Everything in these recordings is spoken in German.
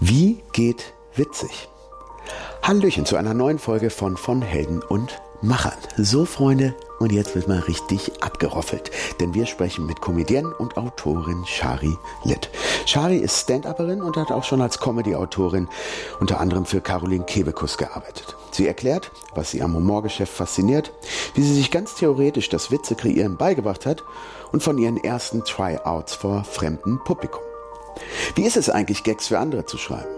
Wie geht witzig? Hallöchen zu einer neuen Folge von von Helden und Machern. So Freunde, und jetzt wird mal richtig abgeroffelt, denn wir sprechen mit Comedienne und Autorin Shari Litt. Shari ist Stand-Upperin und hat auch schon als Comedy-Autorin unter anderem für Caroline Kebekus gearbeitet. Sie erklärt, was sie am Humorgeschäft fasziniert, wie sie sich ganz theoretisch das Witze kreieren beigebracht hat und von ihren ersten Tryouts vor fremdem Publikum. Wie ist es eigentlich, Gags für andere zu schreiben?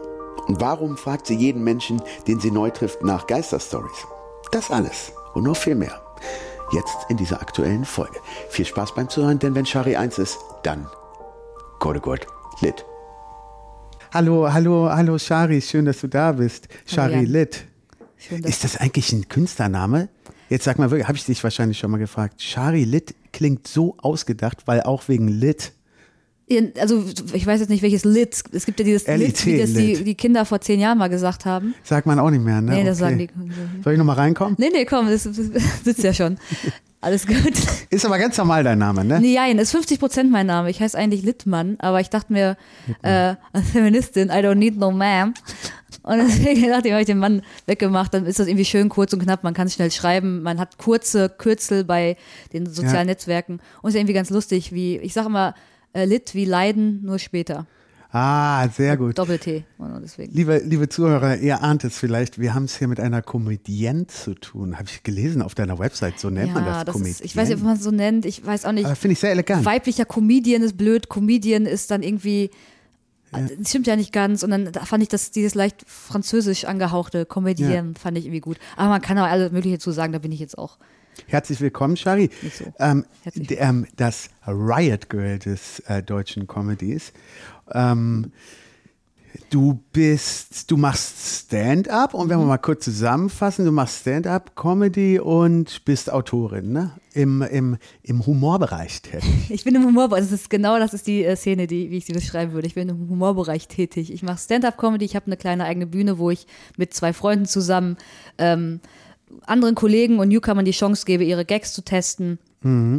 Und warum fragt sie jeden Menschen, den sie neu trifft, nach Geisterstories? Das alles und noch viel mehr. Jetzt in dieser aktuellen Folge. Viel Spaß beim Zuhören, denn wenn Shari eins ist, dann Gott, Gott, lit. Hallo, hallo, hallo Shari, schön, dass du da bist. Shari Jan. Lit. Schön, dass Ist das eigentlich ein Künstlername? Jetzt sag mal wirklich, habe ich dich wahrscheinlich schon mal gefragt. Shari Lit klingt so ausgedacht, weil auch wegen Lit. Also ich weiß jetzt nicht, welches Lit. Es gibt ja dieses LIT, wie das die, die Kinder vor zehn Jahren mal gesagt haben. Sagt man auch nicht mehr, ne? Nee, das sagen die. Soll ich nochmal reinkommen? Nee, nee, komm, das, das sitzt ja schon. Alles gut. Ist aber ganz normal dein Name, ne? Nee, nein, ist 50 Prozent mein Name. Ich heiße eigentlich Littmann, aber ich dachte mir, äh, als Feministin, I don't need no man. Und deswegen dachte ich, habe ich den Mann weggemacht, dann ist das irgendwie schön kurz und knapp, man kann es schnell schreiben, man hat kurze Kürzel bei den sozialen Ja. Netzwerken und ist irgendwie ganz lustig, wie, ich sage immer, äh, Lit wie Leiden, nur später. Ah, sehr gut. Doppel-T. Liebe, liebe Zuhörer, ihr ahnt es vielleicht, wir haben es hier mit einer Comedienne zu tun. Habe ich gelesen auf deiner Website, so nennt man das, das Comedienne. ist, ich weiß nicht, ob man es so nennt, ich weiß auch nicht. Finde ich sehr elegant. Weiblicher Comedian ist blöd, Comedian ist dann irgendwie, das stimmt ja nicht ganz. Und dann da fand ich das, dieses leicht französisch angehauchte Comedian fand ich irgendwie gut. Aber man kann auch alles Mögliche zu sagen, da bin ich jetzt auch. Herzlich willkommen, Shari. So. Ähm, ähm, das Riot Girl des äh, deutschen Comedies. Ähm, du bist, du machst Stand-up und wenn Mhm. wir mal kurz zusammenfassen, du machst Stand-up, Comedy und bist Autorin, ne? Im, im, im Humorbereich tätig. Ich bin im Humorbereich, das ist genau das ist die äh, Szene, die, wie ich sie beschreiben würde. Ich bin im Humorbereich tätig. Ich mache Stand-up-Comedy, ich habe eine kleine eigene Bühne, wo ich mit zwei Freunden zusammen ähm, anderen Kollegen und Newcomern die Chance gebe, ihre Gags zu testen.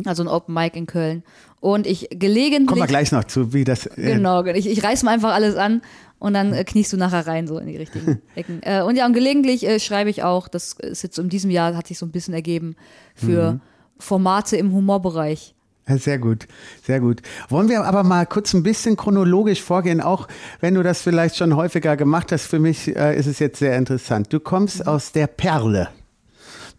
Also ein Open Mic in Köln. Und ich gelegentlich. Kommen wir gleich noch zu, wie das. Äh, Genau, ich, ich reiß mal einfach alles an und dann äh, kniest du nachher rein, so in die richtigen Ecken. Äh, und ja, und gelegentlich äh, schreibe ich auch, das ist jetzt in diesem Jahr, hat sich so ein bisschen ergeben, für Formate im Humorbereich. Sehr gut, sehr gut. Wollen wir aber mal kurz ein bisschen chronologisch vorgehen, auch wenn du das vielleicht schon häufiger gemacht hast. Für mich äh, ist es jetzt sehr interessant. Du kommst aus der Perle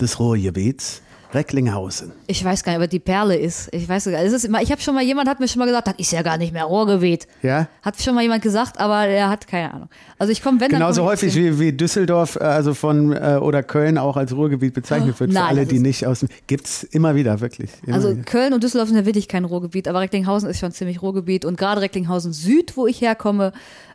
des Ruhrgebiets, Recklinghausen. Ich weiß gar nicht, ob die Perle ist. Ich weiß sogar, es ist immer, ich habe schon mal, jemand hat mir schon mal gesagt, das ist ja gar nicht mehr Ruhrgebiet. Ja? Hat schon mal jemand gesagt, aber er hat keine Ahnung. Also ich komme, wenn Genauso komm häufig wie, wie Düsseldorf, äh, also von äh, oder Köln auch als Ruhrgebiet bezeichnet wird. Für Nein, alle, das die nicht aus dem. Gibt's immer wieder, wirklich. Immer Also wieder. Köln und Düsseldorf sind ja wirklich kein Ruhrgebiet, aber Recklinghausen ist schon ziemlich Ruhrgebiet und gerade Recklinghausen Süd, wo ich herkomme,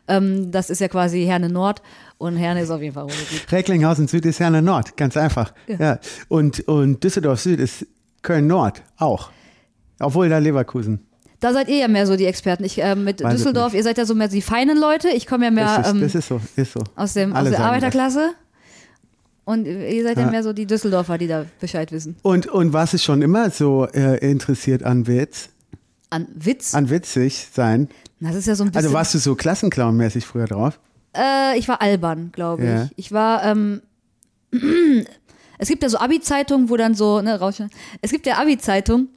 ähm, das ist ja quasi Herne Nord und Herne ist auf jeden Fall Ruhrgebiet. Recklinghausen Süd ist Herne Nord, ganz einfach. Ja. Und, und Düsseldorf Süd ist Köln Nord auch. Obwohl da Leverkusen. Da seid ihr ja mehr so die Experten. Ich äh, mit Weiß Düsseldorf, ihr seid ja so mehr die feinen Leute. Ich komme ja mehr ähm, das ist so, ist so. aus, dem, aus der Arbeiterklasse. Und ihr seid ja. Ja. mehr so die Düsseldorfer, die da Bescheid wissen. Und, und warst du schon immer so äh, interessiert an Witz, An Witz. an witzig sein? das ist ja so ein bisschen. Also warst du so Klassenclown-mäßig früher drauf? Äh, ich war albern, glaube ich. Ja. Ich war, ähm, es gibt ja so Abi-Zeitungen, wo dann so, ne, rausschneiden. Es gibt ja Abi-Zeitungen,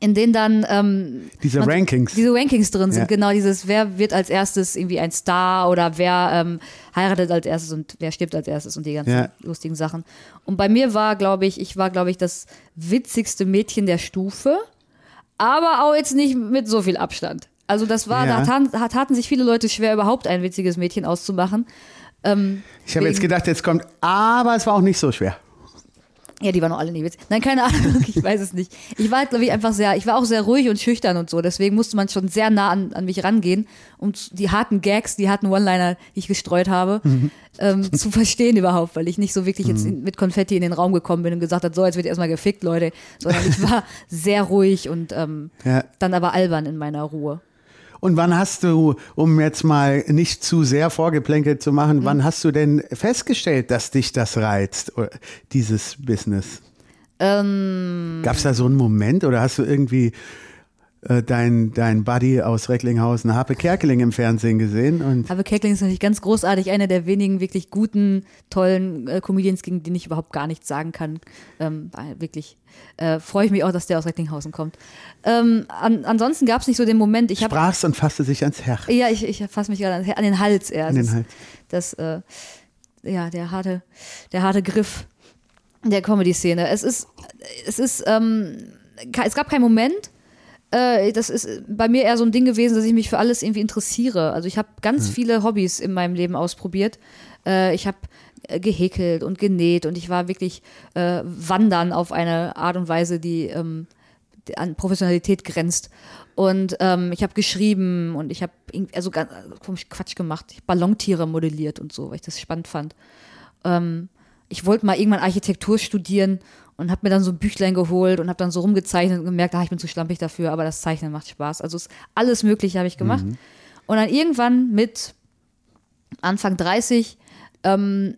in denen dann ähm, Diese man- Rankings. diese Rankings drin sind, Ja. genau dieses, wer wird als erstes irgendwie ein Star oder wer ähm, heiratet als erstes und wer stirbt als erstes und die ganzen Ja. lustigen Sachen. Und bei mir war, glaube ich, ich war, glaube ich, das witzigste Mädchen der Stufe, aber auch jetzt nicht mit so viel Abstand. Also das war, Ja. da taten, taten sich viele Leute schwer, überhaupt ein witziges Mädchen auszumachen. Ähm, Ich habe jetzt gedacht, jetzt kommt, aber es war auch nicht so schwer. Ja, die waren auch alle nicht witzig. Nein, keine Ahnung, ich weiß es nicht. Ich war, glaube ich, einfach sehr, ich war auch sehr ruhig und schüchtern und so. Deswegen musste man schon sehr nah an, an mich rangehen, um die harten Gags, die harten One-Liner, die ich gestreut habe, ähm, zu verstehen überhaupt, weil ich nicht so wirklich jetzt in, mit Konfetti in den Raum gekommen bin und gesagt habe, so, jetzt wird erstmal gefickt, Leute. Sondern ich war sehr ruhig und ähm, Ja. dann aber albern in meiner Ruhe. Und wann hast du, um jetzt mal nicht zu sehr vorgeplänkelt zu machen, Mhm. wann hast du denn festgestellt, dass dich das reizt, oder dieses Business? Ähm, Gab es da so einen Moment oder hast du irgendwie äh, dein, dein Buddy aus Recklinghausen, Harpe Kerkeling, im Fernsehen gesehen. Und Harpe Kerkeling ist natürlich ganz großartig, einer der wenigen wirklich guten, tollen äh, Comedians, gegen den ich überhaupt gar nichts sagen kann. Ähm, wirklich äh, freue ich mich auch, dass der aus Recklinghausen kommt. Ähm, an, ansonsten gab es nicht so den Moment. Ich sprachst und fasste sich ans Herz. Ja, ich, ich fasse mich gerade an, an, den Hals eher. An den Hals. Das, das äh, ja, der harte, der harte Griff der Comedy-Szene. Es ist, es ist, ähm, es gab keinen Moment, äh, das ist bei mir eher so ein Ding gewesen, dass ich mich für alles irgendwie interessiere. Also ich habe ganz mhm. viele Hobbys in meinem Leben ausprobiert. Äh, ich habe äh, gehäkelt und genäht und ich war wirklich äh, wandern auf eine Art und Weise, die ähm, an Professionalität grenzt. Und ähm, ich habe geschrieben und ich habe also ganz komisch Quatsch gemacht. Ich Ballontiere modelliert und so, weil ich das spannend fand. Ähm, ich wollte mal irgendwann Architektur studieren und habe mir dann so ein Büchlein geholt und habe dann so rumgezeichnet und gemerkt, ah, ich bin zu schlampig dafür, aber das Zeichnen macht Spaß. Also alles Mögliche habe ich gemacht. Mhm. Und dann irgendwann mit Anfang 30 ähm,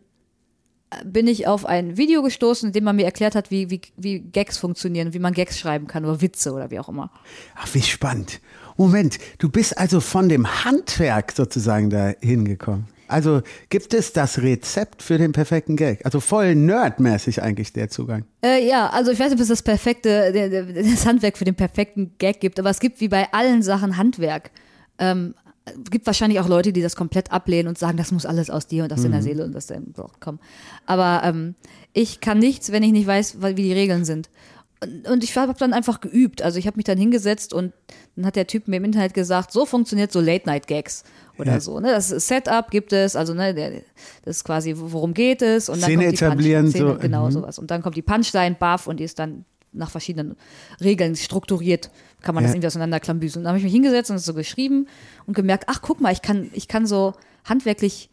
bin ich auf ein Video gestoßen, in dem man mir erklärt hat, wie, wie, wie Gags funktionieren, wie man Gags schreiben kann oder Witze oder wie auch immer. Ach, wie spannend. Moment, du bist also von dem Handwerk sozusagen da hingekommen. Also gibt es das Rezept für den perfekten Gag? Also voll nerdmäßig eigentlich der Zugang. Äh, ja, also ich weiß nicht, ob es das perfekte, das Handwerk für den perfekten Gag gibt, aber es gibt wie bei allen Sachen Handwerk. Ähm, gibt wahrscheinlich auch Leute, die das komplett ablehnen und sagen, das muss alles aus dir und das mhm. mhm. Seele und das im Blog kommen. Aber ähm, ich kann nichts, wenn ich nicht weiß, wie die Regeln sind. Und, ich habe dann einfach geübt. Also ich habe mich dann hingesetzt und dann hat der Typ mir im Internet gesagt, so funktioniert so Late-Night-Gags oder ja. so. Ne? Das Setup gibt es, also ne, der, das ist quasi, worum geht es und dann Szene kommt die etablieren, Szene, so. genau mhm. sowas. Und dann kommt die Punchline, Buff und die ist dann nach verschiedenen Regeln strukturiert, kann man ja. das irgendwie auseinanderklambüseln. Dann habe ich mich hingesetzt und es so geschrieben und gemerkt, ach guck mal, ich kann, ich kann so handwerklich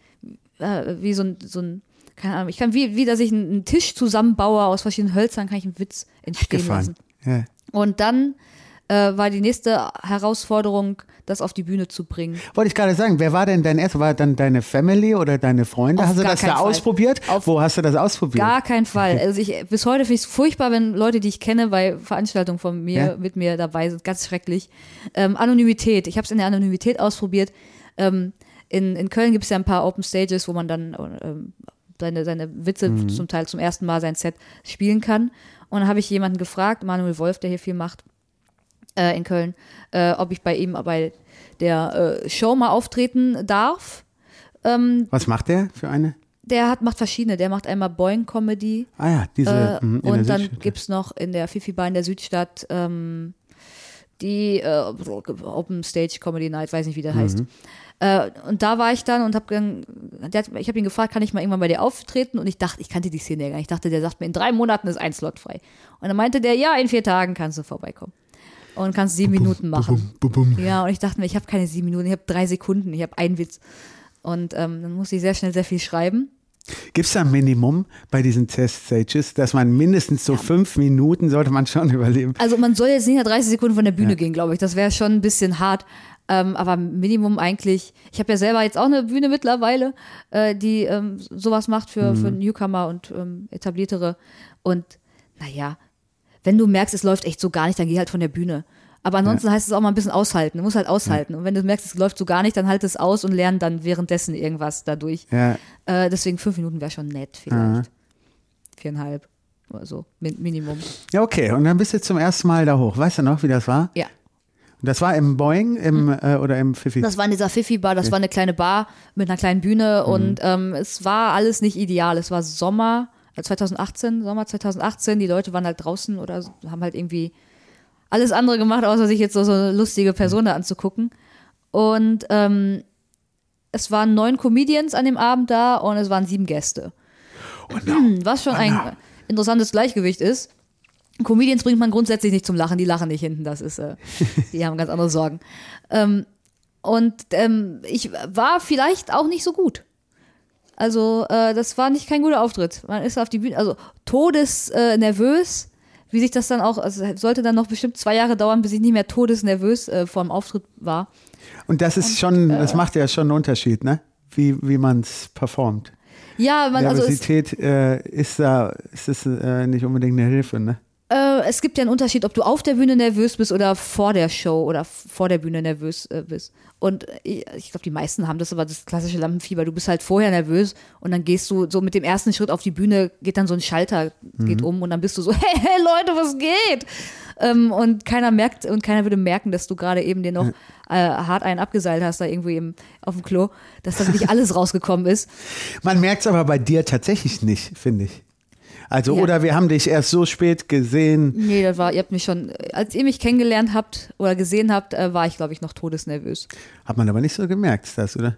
äh, wie so ein, so ein keine Ahnung, ich kann wie, wie dass ich einen Tisch zusammenbaue aus verschiedenen Hölzern, kann ich einen Witz entstehen lassen. Ja. Und dann äh, war die nächste Herausforderung, das auf die Bühne zu bringen. Wollte ich gerade sagen, wer war denn dein erster? War dann deine Family oder deine Freunde? Auf hast du das da Fall. ausprobiert? Auf Wo hast du das ausprobiert? Gar keinen Fall. Also ich, bis heute finde ich es furchtbar, wenn Leute, die ich kenne, bei Veranstaltungen von mir ja? mit mir dabei sind. Ganz schrecklich. Ähm, Anonymität. Ich habe es in der Anonymität ausprobiert. Ähm, in, in Köln gibt es ja ein paar Open Stages, wo man dann ähm, seine, seine Witze mhm. zum Teil zum ersten Mal sein Set spielen kann. Und dann habe ich jemanden gefragt, Manuel Wolf, der hier viel macht, äh, in Köln, äh, ob ich bei ihm bei der äh, Show mal auftreten darf. Ähm, Was macht der für eine? Der hat, macht verschiedene. Der macht einmal Boing Comedy. Ah ja, diese. Äh, mh, und dann gibt es noch in der Fifi Bar in der Südstadt ähm, die äh, Open Stage Comedy Night, weiß nicht, wie der mhm. heißt. Äh, und da war ich dann und habe ich habe ihn gefragt, kann ich mal irgendwann bei dir auftreten? Und ich dachte, ich kannte die Szene ja gar nicht. Ich dachte, der sagt mir, in drei Monaten ist ein Slot frei. Und dann meinte der, ja, in vier Tagen kannst du vorbeikommen und kannst sieben bum, Minuten machen. Bum, bum, ja, und ich dachte mir, ich habe keine sieben Minuten, ich habe drei Sekunden, ich habe einen Witz. Und ähm, dann musste ich sehr schnell sehr viel schreiben. Gibt es da ein Minimum bei diesen Test-Stages, dass man mindestens so ja. fünf Minuten sollte man schon überleben? Also man soll jetzt nicht nach 30 Sekunden von der Bühne ja. gehen, glaube ich. Das wäre schon ein bisschen hart. Ähm, aber Minimum eigentlich, ich habe ja selber jetzt auch eine Bühne mittlerweile, äh, die ähm, sowas macht für, mhm. für Newcomer und ähm, etabliertere. Und naja, wenn du merkst, es läuft echt so gar nicht, dann geh halt von der Bühne. Aber ansonsten ja. heißt es auch mal ein bisschen aushalten. Du musst halt aushalten. Ja. Und wenn du merkst, es läuft so gar nicht, dann halt es aus und lern dann währenddessen irgendwas dadurch. Ja. Äh, deswegen fünf Minuten wäre schon nett, vielleicht. Aha. Viereinhalb oder so, Min Minimum. Ja, okay. Und dann bist du zum ersten Mal da hoch. Weißt du noch, wie das war? Ja. Das war im Boeing im, mhm. äh, oder im Fifi? Das war in dieser Fifi-Bar. Das okay. war eine kleine Bar mit einer kleinen Bühne. Mhm. Und ähm, es war alles nicht ideal. Es war Sommer 2018, Sommer 2018, die Leute waren halt draußen oder haben halt irgendwie alles andere gemacht, außer sich jetzt so, so eine lustige Person da anzugucken. Und ähm, es waren neun Comedians an dem Abend da und es waren sieben Gäste. Oh no. Was schon oh no. ein interessantes Gleichgewicht ist. Comedians bringt man grundsätzlich nicht zum Lachen, die lachen nicht hinten, das ist, äh, die haben ganz andere Sorgen. Ähm, und ähm, ich war vielleicht auch nicht so gut. Also, äh, das war nicht kein guter Auftritt. Man ist auf die Bühne, also todesnervös. Äh, wie sich das dann auch, also sollte dann noch bestimmt zwei Jahre dauern, bis ich nicht mehr todesnervös äh, vor dem Auftritt war. Und das ist Und, schon, äh, das macht ja schon einen Unterschied, ne? Wie, wie man es performt. Ja, man, Nervosität also ist, äh, ist da, ist das äh, nicht unbedingt eine Hilfe, ne? Äh, es gibt ja einen Unterschied, ob du auf der Bühne nervös bist oder vor der Show oder vor der Bühne nervös äh, bist. Und ich, ich glaube, die meisten haben das aber das klassische Lampenfieber. Du bist halt vorher nervös und dann gehst du so mit dem ersten Schritt auf die Bühne, geht dann so ein Schalter, geht um und dann bist du so, hey, hey Leute, was geht? Ähm, und keiner merkt und keiner würde merken, dass du gerade eben dir noch äh, hart einen abgeseilt hast, da irgendwo eben auf dem Klo, dass da nicht alles rausgekommen ist. Man merkt es aber bei dir tatsächlich nicht, finde ich. Also, Ja. oder wir haben dich erst so spät gesehen. Nee, das war, ihr habt mich schon, als ihr mich kennengelernt habt oder gesehen habt, äh, war ich, glaube ich, noch todesnervös. Hat man aber nicht so gemerkt, das, oder?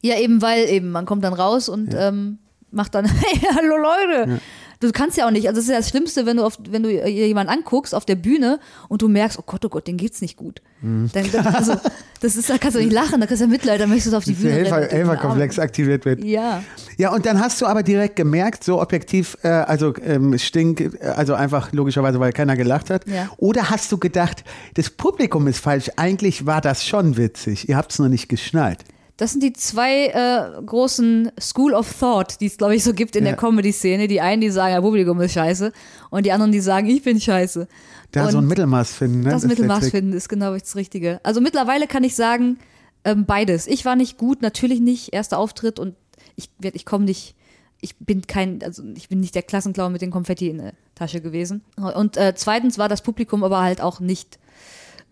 Ja, eben, weil eben, man kommt dann raus und ähm, macht dann, hey, hallo Leute. Du kannst ja auch nicht, also das ist ja das Schlimmste, wenn du, auf, wenn du jemanden anguckst auf der Bühne und du merkst, oh Gott, oh Gott, dem geht's nicht gut. Mhm. Dann, dann, also, das ist, da kannst du nicht lachen, da kannst du ja Mitleid, dann möchtest du auf die der Bühne den Helferkomplex aktiviert wird. Ja. Ja, und dann hast du aber direkt gemerkt, so objektiv, äh, also ähm, stink, äh, also einfach logischerweise, weil keiner gelacht hat. Ja. Oder hast du gedacht, das Publikum ist falsch? Eigentlich war das schon witzig. Ihr habt es nur nicht geschnallt. Das sind die zwei äh, großen School of Thought, die es, glaube ich, so gibt in Ja. der Comedy-Szene. Die einen, die sagen, ja, Publikum ist scheiße und die anderen, die sagen, ich bin scheiße. Da und so ein Mittelmaß finden. Ne? das der Mittelmaß finden ist genau das Richtige. Also mittlerweile kann ich sagen, ähm, beides. Ich war nicht gut, natürlich nicht, erster Auftritt und ich, ich komme nicht, ich bin kein, also ich bin nicht der Klassenclown mit den Konfetti in der Tasche gewesen. Und äh, zweitens war das Publikum aber halt auch nicht,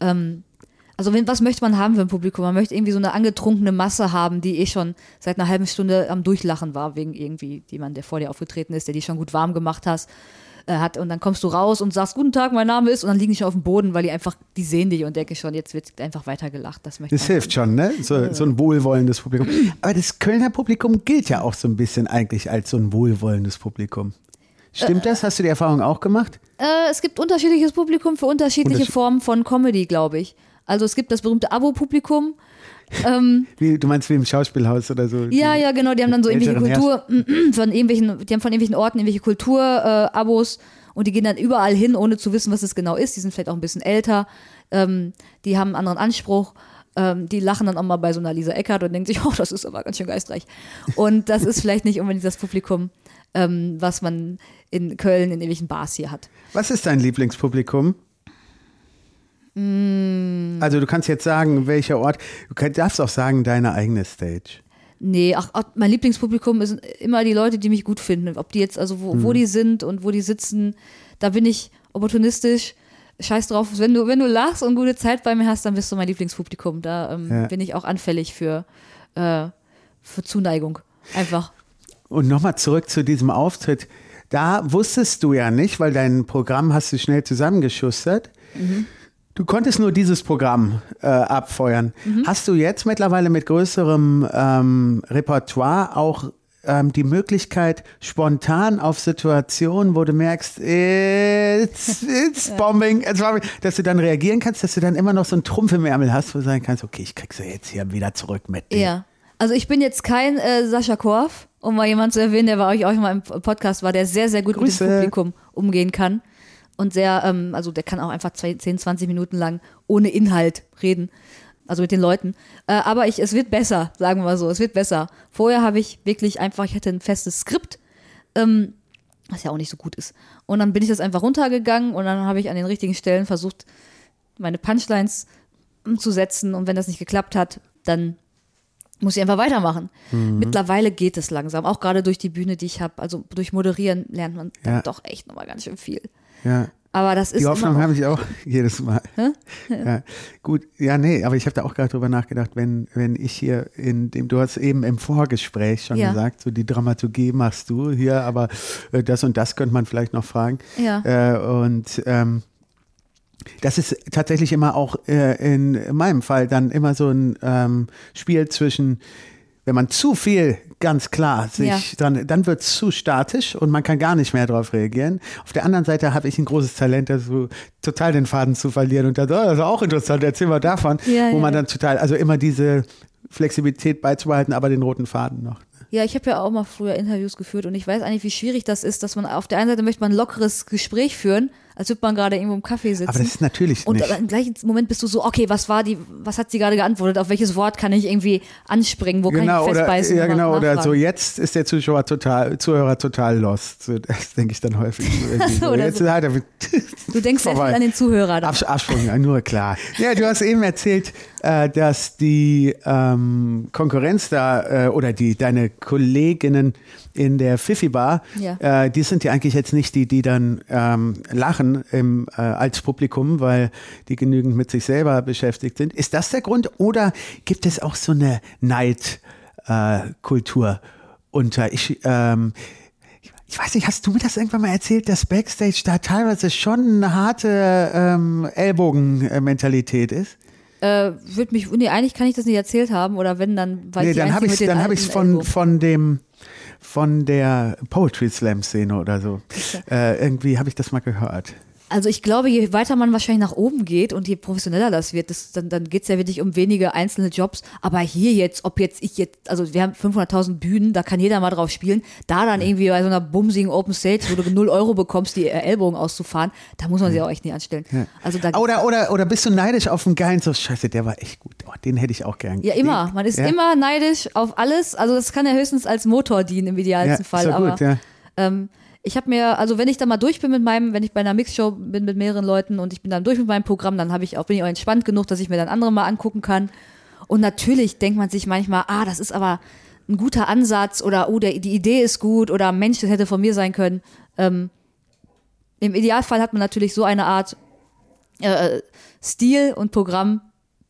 ähm, also wenn, was möchte man haben für ein Publikum? Man möchte irgendwie so eine angetrunkene Masse haben, die eh schon seit einer halben Stunde am Durchlachen war, wegen irgendwie jemand, der vor dir aufgetreten ist, der dich schon gut warm gemacht hast, äh, hat. Und dann kommst du raus und sagst, guten Tag, mein Name ist, und dann liegen die schon auf dem Boden, weil die einfach, die sehen dich und denken schon, jetzt wird einfach weiter gelacht. Das möchte Das hilft schon, ne? So, so ein wohlwollendes Publikum. Aber das Kölner Publikum gilt ja auch so ein bisschen eigentlich als so ein wohlwollendes Publikum. Stimmt das? Hast du die Erfahrung auch gemacht? Äh, es gibt unterschiedliches Publikum für unterschiedliche Unterschied- Formen von Comedy, glaube ich. Also es gibt das berühmte Abo-Publikum. Ähm, Wie, du meinst wie im Schauspielhaus oder so? Ja, ja, genau. Die haben dann so irgendwelche Kultur, von irgendwelchen, die haben von irgendwelchen Orten irgendwelche Kultur-Abos und die gehen dann überall hin, ohne zu wissen, was es genau ist. Die sind vielleicht auch ein bisschen älter. Ähm, die haben einen anderen Anspruch. Ähm, die lachen dann auch mal bei so einer Lisa Eckert und denken sich, oh, das ist aber ganz schön geistreich. Und das ist vielleicht nicht unbedingt das Publikum, ähm, was man in Köln in irgendwelchen Bars hier hat. Was ist dein Lieblingspublikum? Mm. Also du kannst jetzt sagen, welcher Ort. Du darfst auch sagen, deine eigene Stage. Nee, ach, ach, mein Lieblingspublikum sind immer die Leute, die mich gut finden. Ob die jetzt, also wo, Mhm. wo die sind und wo die sitzen, da bin ich opportunistisch. Scheiß drauf, wenn du, wenn du lachst und gute Zeit bei mir hast, dann bist du mein Lieblingspublikum. Da ähm, Ja. bin ich auch anfällig für, äh, für Zuneigung. Einfach. Und nochmal zurück zu diesem Auftritt. Da wusstest du ja nicht, weil dein Programm hast du schnell zusammengeschustert. Du konntest nur dieses Programm äh, abfeuern. Hast du jetzt mittlerweile mit größerem ähm, Repertoire auch ähm, die Möglichkeit, spontan auf Situationen, wo du merkst, it's, it's bombing, it's bombing, dass du dann reagieren kannst, dass du dann immer noch so einen Trumpf im Ärmel hast, wo du sagen kannst, okay, ich krieg's ja jetzt hier wieder zurück mit dir. Ja. Also ich bin jetzt kein äh, Sascha Korf, um mal jemanden zu erwähnen, der bei euch auch mal im Podcast war, der sehr, sehr gut mit Grüße. dem Publikum umgehen kann. Und sehr, ähm, also der kann auch einfach zwei, 10, 20 Minuten lang ohne Inhalt reden. Also mit den Leuten. Äh, aber ich, es wird besser, sagen wir mal so. Es wird besser. Vorher habe ich wirklich einfach, ich hatte ein festes Skript, ähm, was ja auch nicht so gut ist. Und dann bin ich das einfach runtergegangen und dann habe ich an den richtigen Stellen versucht, meine Punchlines umzusetzen. Und wenn das nicht geklappt hat, dann muss ich einfach weitermachen. Mhm. Mittlerweile geht es langsam, auch gerade durch die Bühne, die ich habe. Also durch Moderieren lernt man dann Ja. doch echt nochmal ganz schön viel. Ja. Aber das ist Die Hoffnung habe ich auch jedes Mal. Ja. Gut, ja, nee, aber ich habe da auch gerade drüber nachgedacht, wenn, wenn ich hier in dem, du hast eben im Vorgespräch schon Ja. gesagt, so die Dramaturgie machst du hier, aber äh, das und das könnte man vielleicht noch fragen. Ja. Äh, und ähm, das ist tatsächlich immer auch äh, in meinem Fall dann immer so ein ähm, Spiel zwischen, wenn man zu viel ganz klar sich Ja. dann, dann wird es zu statisch und man kann gar nicht mehr darauf reagieren. Auf der anderen Seite habe ich ein großes Talent, also total den Faden zu verlieren und dann, oh, das ist auch interessant, erzähl mal davon, Ja, wo ja. man dann total, also immer diese Flexibilität beizubehalten, aber den roten Faden noch. Ja, ich habe ja auch mal früher Interviews geführt und ich weiß eigentlich, wie schwierig das ist, dass man auf der einen Seite möchte man ein lockeres Gespräch führen, als würde man gerade irgendwo im Kaffee sitzen. Aber das ist natürlich und nicht. im gleichen Moment bist du so, okay, was war die, was hat sie gerade geantwortet? Auf welches Wort kann ich irgendwie anspringen? Wo genau, kann ich oder, festbeißen? ja, und genau, oder so, jetzt ist der Zuschauer total, Zuhörer total lost. Das denke ich dann häufig. So. Oder jetzt so. hat er Du denkst vorbei. an den Zuhörer. dann. Abs Absprung, ja, nur klar. Ja, du hast eben erzählt, äh, dass die ähm, Konkurrenz da äh, oder die deine Kolleginnen in der Fifi Bar, Ja. äh, die sind ja eigentlich jetzt nicht die, die dann ähm, lachen im, äh, als Publikum, weil die genügend mit sich selber beschäftigt sind. Ist das der Grund oder gibt es auch so eine Neidkultur äh, Kultur unter? Ich, ähm, ich weiß nicht, hast du mir das irgendwann mal erzählt, dass Backstage da teilweise schon eine harte ähm, Ellbogenmentalität ist? Äh, würde mich, nee, eigentlich kann ich das nicht erzählt haben oder wenn, dann ich nee, die dann habe ich dann habe ich von von dem von der Poetry Slam Szene oder so. Äh, irgendwie habe ich das mal gehört. Also ich glaube, je weiter man wahrscheinlich nach oben geht und je professioneller das wird, das, dann, dann geht es ja wirklich um wenige einzelne Jobs. Aber hier jetzt, ob jetzt ich jetzt, also wir haben 500.000 Bühnen, da kann jeder mal drauf spielen. Da dann irgendwie bei so einer bumsigen Open Stage, wo du 0 Euro bekommst, die Ellbogen auszufahren, da muss man sich auch echt nicht anstellen. Also da Oder oder oder bist du neidisch auf einen geilen so Scheiße, der war echt gut. Oh, den hätte ich auch gern. Ja, immer. Man ist Ja? immer neidisch auf alles. Also das kann ja höchstens als Motor dienen im idealsten Ja, Fall. ist ja aber gut, ja. ähm, ich habe mir, also wenn ich dann mal durch bin mit meinem, wenn ich bei einer Mixshow bin mit mehreren Leuten und ich bin dann durch mit meinem Programm, dann habe ich auch, bin ich auch entspannt genug, dass ich mir dann andere mal angucken kann. Und natürlich denkt man sich manchmal, ah, das ist aber ein guter Ansatz oder oh, der, die Idee ist gut oder Mensch, das hätte von mir sein können. Ähm, Im Idealfall hat man natürlich so eine Art äh, Stil und Programm,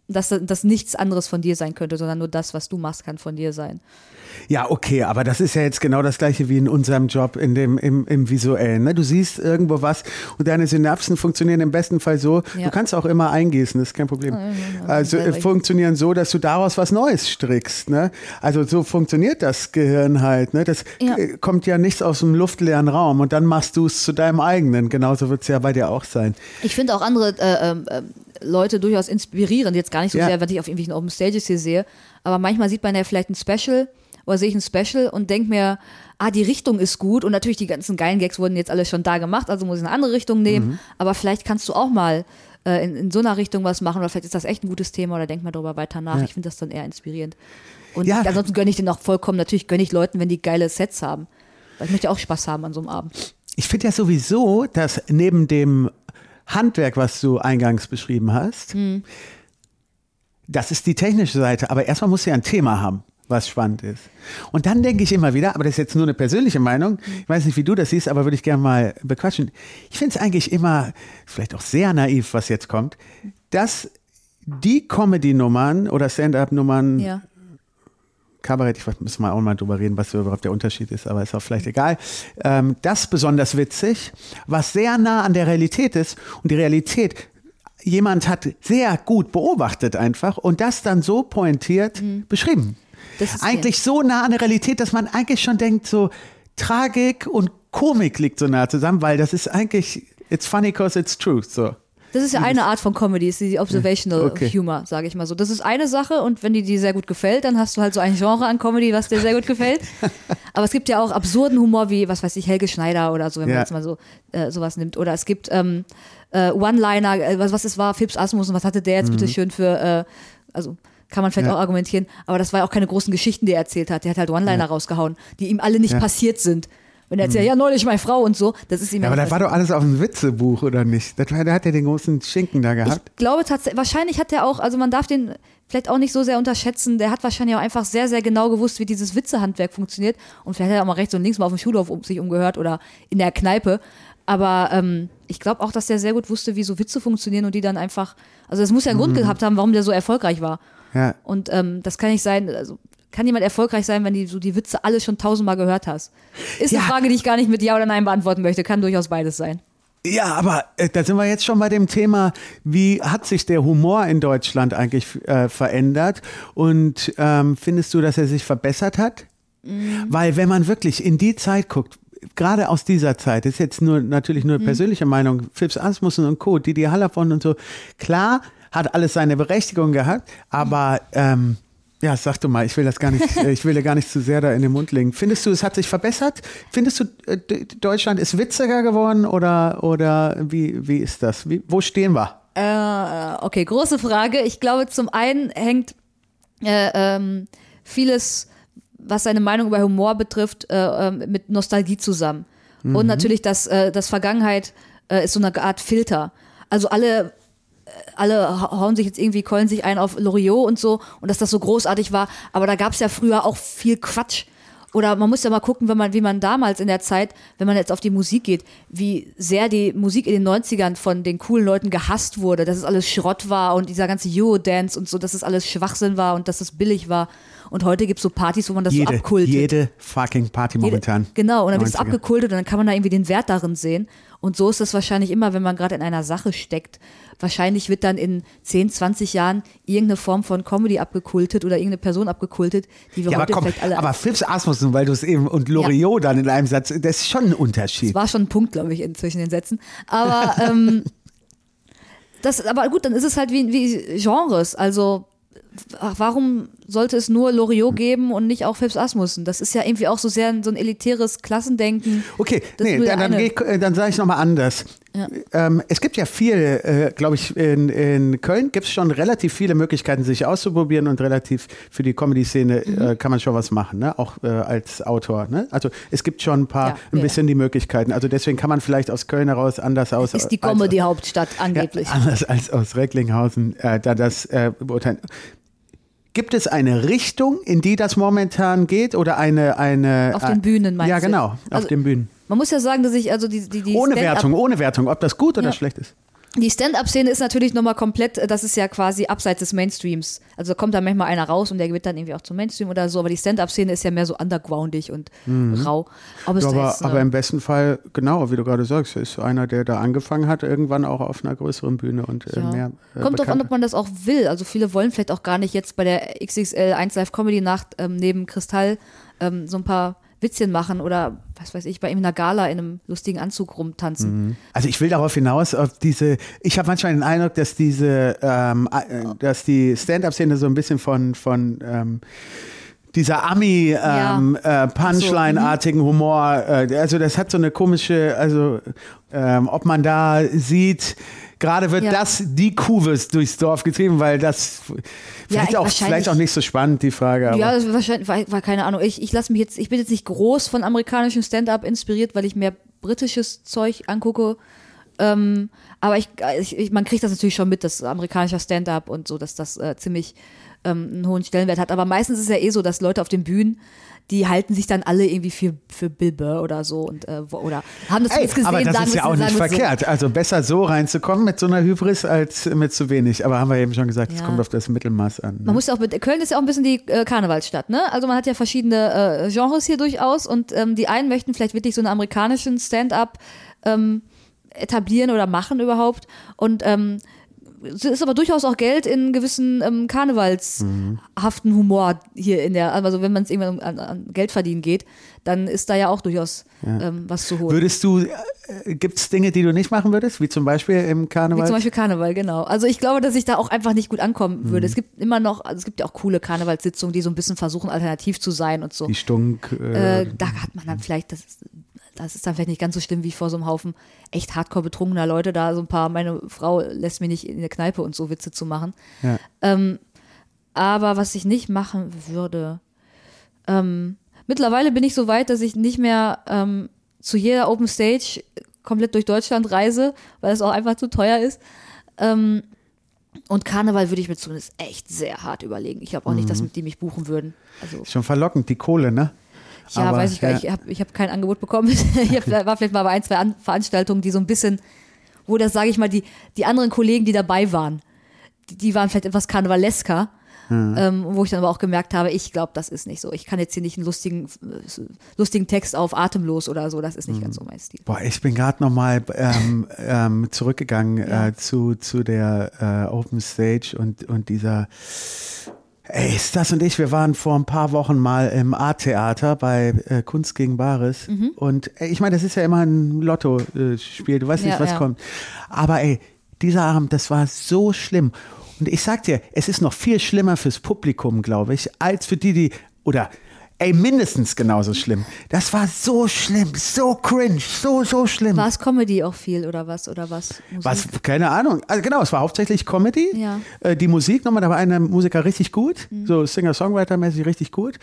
dass das nichts anderes von dir sein könnte, sondern nur das, was du machst, kann von dir sein. Ja, okay, aber das ist ja jetzt genau das gleiche wie in unserem Job in dem, im, im Visuellen. Ne? Du siehst irgendwo was und deine Synapsen funktionieren im besten Fall so. Ja. Du kannst auch immer eingießen, das ist kein Problem. Also äh, funktionieren so, dass du daraus was Neues strickst. Ne? Also so funktioniert das Gehirn halt. Ne? Das Ja. äh, kommt ja nichts aus dem luftleeren Raum und dann machst du es zu deinem eigenen. Genauso wird es ja bei dir auch sein. Ich finde auch andere äh, ähm, ähm, Leute durchaus inspirierend, jetzt gar nicht so Ja. sehr, wenn ich auf irgendwelchen Open Stages hier sehe, aber manchmal sieht man ja vielleicht ein Special oder sehe ich ein Special und denke mir, ah, die Richtung ist gut und natürlich die ganzen geilen Gags wurden jetzt alle schon da gemacht, also muss ich eine andere Richtung nehmen, Mhm. aber vielleicht kannst du auch mal äh, in, in so einer Richtung was machen oder vielleicht ist das echt ein gutes Thema oder denk mal darüber weiter nach. Ich finde das dann eher inspirierend. Und Ja. ansonsten gönne ich denen auch vollkommen, natürlich gönne ich Leuten, wenn die geile Sets haben. Weil ich möchte auch Spaß haben an so einem Abend. Ich finde ja sowieso, dass neben dem Handwerk, was du eingangs beschrieben hast, Hm. das ist die technische Seite, aber erstmal musst du ja ein Thema haben, was spannend ist. Und dann denke ich immer wieder, aber das ist jetzt nur eine persönliche Meinung, ich weiß nicht, wie du das siehst, aber würde ich gerne mal bequatschen. Ich finde es eigentlich immer, vielleicht auch sehr naiv, was jetzt kommt, dass die Comedy-Nummern oder Stand-up-Nummern Ja. Kabarett, ich weiß, müssen wir auch mal drüber reden, was überhaupt der Unterschied ist, aber ist auch vielleicht egal. Ähm, das besonders witzig, was sehr nah an der Realität ist und die Realität, jemand hat sehr gut beobachtet einfach und das dann so pointiert beschrieben. Mhm. Ist Eigentlich so nah an der Realität, dass man eigentlich schon denkt, so Tragik und Komik liegt so nah zusammen, weil das ist eigentlich, it's funny cause it's true, so. Das ist ja eine Art von Comedy, ist die Observational Okay. Humor, sage ich mal so. Das ist eine Sache und wenn die dir sehr gut gefällt, dann hast du halt so ein Genre an Comedy, was dir sehr gut gefällt. Aber es gibt ja auch absurden Humor wie, was weiß ich, Helge Schneider oder so, wenn man Ja. jetzt mal so äh, sowas nimmt. Oder es gibt ähm, äh, One-Liner, äh, was, was es war, Phipps Asmus und was hatte der jetzt bitte schön für, äh, also kann man vielleicht Mhm. Ja. auch argumentieren, aber das war ja auch keine großen Geschichten, die er erzählt hat. Der hat halt One-Liner rausgehauen, die ihm alle nicht Ja. Mhm. passiert sind. Wenn er erzählt, ja, neulich meine Frau und so, das ist ihm Ja, aber das war doch alles auf dem Witzebuch, oder nicht? Das war, da hat er den großen Schinken da gehabt. Ich glaube tatsächlich, wahrscheinlich hat er auch, also man darf den vielleicht auch nicht so sehr unterschätzen. Der hat wahrscheinlich auch einfach sehr, sehr genau gewusst, wie dieses Witzehandwerk funktioniert. Und vielleicht hat er auch mal rechts und links mal auf dem Schulhof um sich umgehört oder in der Kneipe. Aber ähm, ich glaube auch, dass der sehr gut wusste, wie so Witze funktionieren und die dann einfach, also es muss ja einen Grund gehabt haben, warum der so erfolgreich war. Ja. Und ähm, das kann nicht sein, also kann jemand erfolgreich sein, wenn die so die Witze alle schon tausendmal gehört hast? Ist Ja. eine Frage, die ich gar nicht mit Ja oder Nein beantworten möchte. Kann durchaus beides sein. Ja, aber äh, da sind wir jetzt schon bei dem Thema, wie hat sich der Humor in Deutschland eigentlich äh, verändert? Und ähm, findest du, dass er sich verbessert hat? Weil wenn man wirklich in die Zeit guckt, gerade aus dieser Zeit, das ist jetzt nur natürlich nur eine persönliche Meinung, Phipps Asmussen und Co., Didi Hallervon und so, klar, hat alles seine Berechtigung gehabt, aber ähm, Ja, sag du mal, ich will das gar nicht, äh, ich will dir gar nicht zu sehr da in den Mund legen. Findest du, es hat sich verbessert? Findest du, äh, Deutschland ist witziger geworden oder, oder wie, wie ist das? Wie, wo stehen wir? Äh, okay, große Frage. Ich glaube, zum einen hängt äh, ähm, vieles, was seine Meinung über Humor betrifft, äh, ähm, mit Nostalgie zusammen. Mhm. Und natürlich, dass äh, das Vergangenheit äh, ist so eine Art Filter. Also alle alle hauen sich jetzt irgendwie, keulen sich ein auf Loriot und so und dass das so großartig war. Aber da gab es ja früher auch viel Quatsch. Oder man muss ja mal gucken, wenn man, wie man damals in der Zeit, wenn man jetzt auf die Musik geht, wie sehr die Musik in den 90ern von den coolen Leuten gehasst wurde, dass es alles Schrott war und dieser ganze Euro-Dance und so, dass es alles Schwachsinn war und dass es billig war. Und heute gibt es so Partys, wo man das jede, so abkultet. Jede fucking Party momentan. Jede, genau, und dann wird es abgekultet und dann kann man da irgendwie den Wert darin sehen. Und so ist das wahrscheinlich immer, wenn man gerade in einer Sache steckt. Wahrscheinlich wird dann in 10, 20 Jahren irgendeine Form von Comedy abgekultet oder irgendeine Person abgekultet, die wir ja, heute aber komm, vielleicht alle. Aber Phipps Asmussen, weil du es eben und Loriot ja. dann in einem Satz, das ist schon ein Unterschied. Das war schon ein Punkt, glaube ich, in, zwischen den Sätzen. Aber ähm, das, aber gut, dann ist es halt wie, wie Genres. Also warum sollte es nur Loriot geben und nicht auch Phipps Asmussen? Das ist ja irgendwie auch so sehr so ein elitäres Klassendenken. Okay, nee, dann, dann, äh, dann sage ich nochmal anders. Ja. Ähm, es gibt ja viel, äh, glaube ich, in, in Köln gibt es schon relativ viele Möglichkeiten, sich auszuprobieren und relativ für die Comedy-Szene mhm. äh, kann man schon was machen, ne? auch äh, als Autor. Ne? Also es gibt schon ein paar, ja, ein bisschen ja. die Möglichkeiten. Also deswegen kann man vielleicht aus Köln heraus anders aus. Ist die Comedy-Hauptstadt angeblich. anders als aus Recklinghausen, äh, da das äh, beurteilen. Gibt es eine Richtung, in die das momentan geht oder eine eine auf den Bühnen meinst Ja, genau, auf also, den Bühnen. Man muss ja sagen, dass ich also die die, die ohne Wertung, ohne Wertung, ob das gut oder ja. schlecht ist die Stand-up-Szene ist natürlich nochmal komplett, das ist ja quasi abseits des Mainstreams. Also kommt da manchmal einer raus und der wird dann irgendwie auch zum Mainstream oder so, aber die Stand-up-Szene ist ja mehr so undergroundig und mhm. rau. Aber, ja, aber, ist, aber, im besten Fall, genau, wie du gerade sagst, ist einer, der da angefangen hat, irgendwann auch auf einer größeren Bühne und äh, ja. mehr. Äh, Kommt drauf an, ob man das auch will. Also viele wollen vielleicht auch gar nicht jetzt bei der XXL 1 Live Comedy Nacht ähm, neben Kristall ähm, so ein paar Witzchen machen oder was weiß ich, bei ihm in einer Gala in einem lustigen Anzug rumtanzen. Mhm. Also ich will darauf hinaus, auf diese, ich habe manchmal den Eindruck, dass diese, ähm, äh, dass die Stand-up-Szene so ein bisschen von, von ähm, dieser Ami ähm, ja. äh, Punchline-artigen mhm. Humor, äh, also das hat so eine komische, also ähm, ob man da sieht, gerade wird ja. das die Kuhwurst durchs Dorf getrieben, weil das vielleicht, ja, auch, vielleicht auch nicht so spannend, die Frage. Aber. Ja, wahrscheinlich, war, war, keine Ahnung. Ich, ich lasse mich jetzt, ich bin jetzt nicht groß von amerikanischem Stand-up inspiriert, weil ich mehr britisches Zeug angucke. Ähm, aber ich, ich, man kriegt das natürlich schon mit, dass amerikanischer Stand-up und so, dass das äh, ziemlich ähm, einen hohen Stellenwert hat. Aber meistens ist es ja eh so, dass Leute auf den Bühnen die halten sich dann alle irgendwie für, für Bill Burr oder so und äh, oder haben das Ey, gesehen. Aber das ist ja auch nicht verkehrt. So. Also besser so reinzukommen mit so einer Hybris als mit zu wenig. Aber haben wir eben schon gesagt, es ja. kommt auf das Mittelmaß an. Ne? Man muss auch mit, Köln ist ja auch ein bisschen die äh, Karnevalsstadt, ne? Also man hat ja verschiedene äh, Genres hier durchaus und ähm, die einen möchten vielleicht wirklich so einen amerikanischen Stand-up ähm, etablieren oder machen überhaupt und ähm, ist aber durchaus auch Geld in gewissen ähm, karnevalshaften Humor hier in der, also wenn man es irgendwann an, an, Geld verdienen geht, dann ist da ja auch durchaus ja. ähm, was zu holen. Würdest du, äh, gibt es Dinge, die du nicht machen würdest, wie zum Beispiel im Karneval? Wie zum Beispiel Karneval, genau. Also ich glaube, dass ich da auch einfach nicht gut ankommen mhm. würde. Es gibt immer noch, also es gibt ja auch coole Karnevalssitzungen, die so ein bisschen versuchen, alternativ zu sein und so. Die Stunk. Äh, äh, da hat man dann vielleicht, das das ist dann vielleicht nicht ganz so schlimm wie vor so einem Haufen echt hardcore betrunkener Leute da, so ein paar, meine Frau lässt mich nicht in der Kneipe und so Witze zu machen. Ja. Ähm, aber was ich nicht machen würde, ähm, mittlerweile bin ich so weit, dass ich nicht mehr ähm, zu jeder Open Stage komplett durch Deutschland reise, weil es auch einfach zu teuer ist. Ähm, und Karneval würde ich mir zumindest echt sehr hart überlegen. Ich glaube auch mhm. nicht, dass mhm. die mich buchen würden. Also, Schon verlockend, die Kohle, ne? Ja, Aber, weiß ich gar nicht. Ich habe ich hab kein Angebot bekommen. ich war vielleicht mal bei ein, zwei An Veranstaltungen, die so ein bisschen, wo das, sage ich mal, die, die anderen Kollegen, die dabei waren, die, die waren vielleicht etwas karnevalesker. Mhm. Ähm, wo ich dann aber auch gemerkt habe, ich glaube, das ist nicht so. Ich kann jetzt hier nicht einen lustigen, lustigen Text auf Atemlos oder so, das ist nicht mhm. ganz so mein Stil. Boah, ich bin gerade nochmal ähm, ähm, zurückgegangen ja. äh, zu, zu der äh, Open Stage und, und dieser Ey, Stas und ich, wir waren vor ein paar Wochen mal im A-Theater bei äh, Kunst gegen Bares. Mhm. Und ey, ich meine, das ist ja immer ein Lotto-Spiel, du weißt nicht, ja, was ja. kommt. Aber ey, dieser Abend, das war so schlimm. Und ich sag dir, es ist noch viel schlimmer fürs Publikum, glaube ich, als für die, die, oder ey, mindestens genauso schlimm. Das war so schlimm, so cringe, so, so schlimm. War es Comedy auch viel oder was? Oder was? Musik? Was, keine Ahnung. Also genau, es war hauptsächlich Comedy. Ja. Äh, die Musik nochmal, da war einer Musiker richtig gut, so Singer-Songwriter-mäßig richtig gut.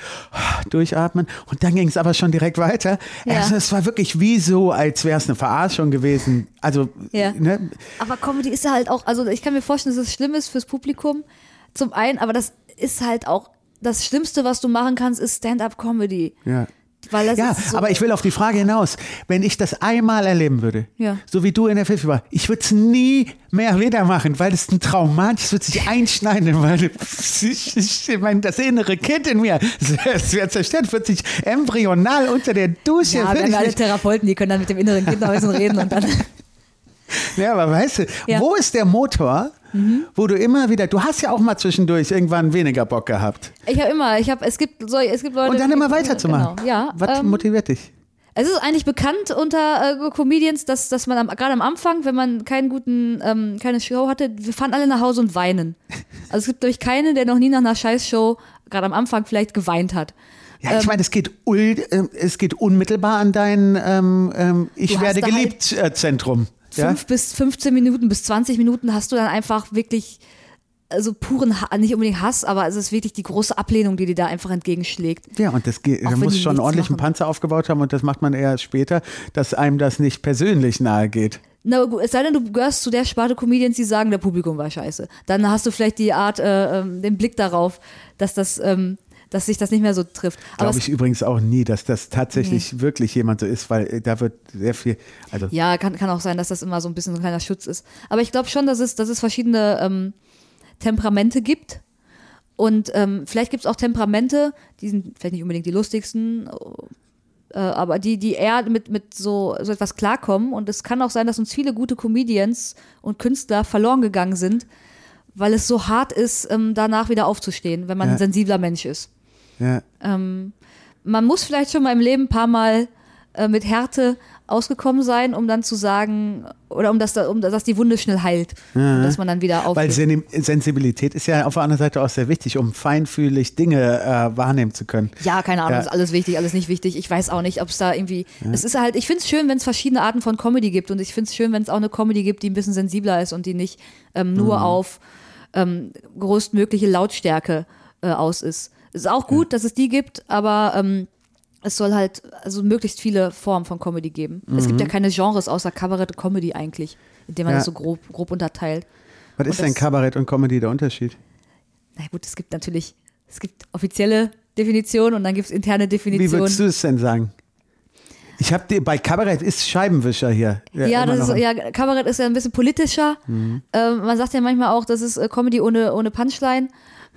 Durchatmen. Und dann ging es aber schon direkt weiter. Ja. Also es war wirklich wie so, als wäre es eine Verarschung gewesen. Also, Ja. ne? Aber Comedy ist halt auch, also ich kann mir vorstellen, dass es schlimm ist fürs Publikum. Zum einen, aber das ist halt auch, das Schlimmste, was du machen kannst, ist Stand-up-Comedy. Ja. Weil das Ja, ist so, aber ich will auf die Frage hinaus. Wenn ich das einmal erleben würde, Ja. so wie du in der Pfiffi war, ich würde es nie mehr wieder machen, weil es ein traumatisch, es wird sich einschneiden, weil ich meine, das innere Kind in mir, es wird zerstört, wird sich embryonal unter der Dusche. ja, wir haben alle Therapeuten, die können dann mit dem inneren Kind noch ein bisschen reden und dann. ja, aber weißt du, Ja. Mhm. wo ist der Motor, wo du immer wieder, du hast ja auch mal zwischendurch irgendwann weniger Bock gehabt. Ich habe immer, ich habe, es gibt so, es gibt Leute. Und dann immer weiterzumachen. Genau, ja. Was ähm, motiviert dich? Es ist eigentlich bekannt unter äh, Comedians, dass, dass man am, gerade am Anfang, wenn man keinen guten, ähm, keine Show hatte, wir fahren alle nach Hause und weinen. Also es gibt, glaube ich, keinen, der noch nie nach einer Scheißshow, gerade am Anfang vielleicht geweint hat. Ja, ich meine, es geht, ul, äh, es geht unmittelbar an dein ähm, ähm, Ich werde da geliebt Zentrum. Ja? Fünf bis 15 Minuten bis 20 Minuten hast du dann einfach wirklich, also puren, nicht unbedingt Hass, aber es ist wirklich die große Ablehnung, die dir da einfach entgegenschlägt. Ja, und das da muss schon einen ordentlichen machen. Panzer aufgebaut haben und das macht man eher später, dass einem das nicht persönlich nahe geht. Na gut, es sei denn, du gehörst zu der Sparte Comedians, die sagen, der Publikum war scheiße. Dann hast du vielleicht die Art, äh, ähm, den Blick darauf, dass das, ähm, dass sich das nicht mehr so trifft. Glaube ich übrigens auch nie, dass das tatsächlich wirklich jemand so ist, weil äh, da wird sehr viel, also ja, kann, kann auch sein, dass das immer so ein bisschen so ein kleiner Schutz ist. Aber ich glaube schon, dass es, dass es verschiedene ähm, Temperamente gibt. Und ähm, vielleicht gibt es auch Temperamente, die sind vielleicht nicht unbedingt die lustigsten, äh, aber die, die eher mit, mit so, so etwas klarkommen. Und es kann auch sein, dass uns viele gute Comedians und Künstler verloren gegangen sind, weil es so hart ist, ähm, danach wieder aufzustehen, wenn man Ja. ein sensibler Mensch ist. Ja. Ähm, man muss vielleicht schon mal im Leben ein paar Mal äh, mit Härte ausgekommen sein, um dann zu sagen, oder um das, da- um dass die Wunde schnell heilt. Und dass man dann wieder Weil aufsteht. Sen Sensibilität ist ja auf der anderen Seite auch sehr wichtig, um feinfühlig Dinge äh, wahrnehmen zu können. Ja, keine Ahnung, Ja. ist alles wichtig, alles nicht wichtig. Ich weiß auch nicht, ob es da irgendwie. Es ist halt, ich finde es schön, wenn es verschiedene Arten von Comedy gibt und ich finde es schön, wenn es auch eine Comedy gibt, die ein bisschen sensibler ist und die nicht ähm, nur Mhm. auf ähm, größtmögliche Lautstärke äh, aus ist. Es ist auch gut, dass es die gibt, aber ähm, es soll halt also möglichst viele Formen von Comedy geben. Es gibt ja keine Genres außer Kabarett und Comedy eigentlich, indem man Mhm. Ja. das so grob, grob unterteilt. Was ist das- denn Kabarett und Comedy der Unterschied? Na gut, es gibt natürlich, es gibt offizielle Definitionen und dann gibt es interne Wie Definitionen. würdest du es denn sagen? Ich habe bei Kabarett ist Scheibenwischer hier. Ja, immer das ist, ja, Kabarett ist ja ein bisschen politischer. Ähm, man sagt ja manchmal auch, das ist äh, Comedy ohne, ohne Punchline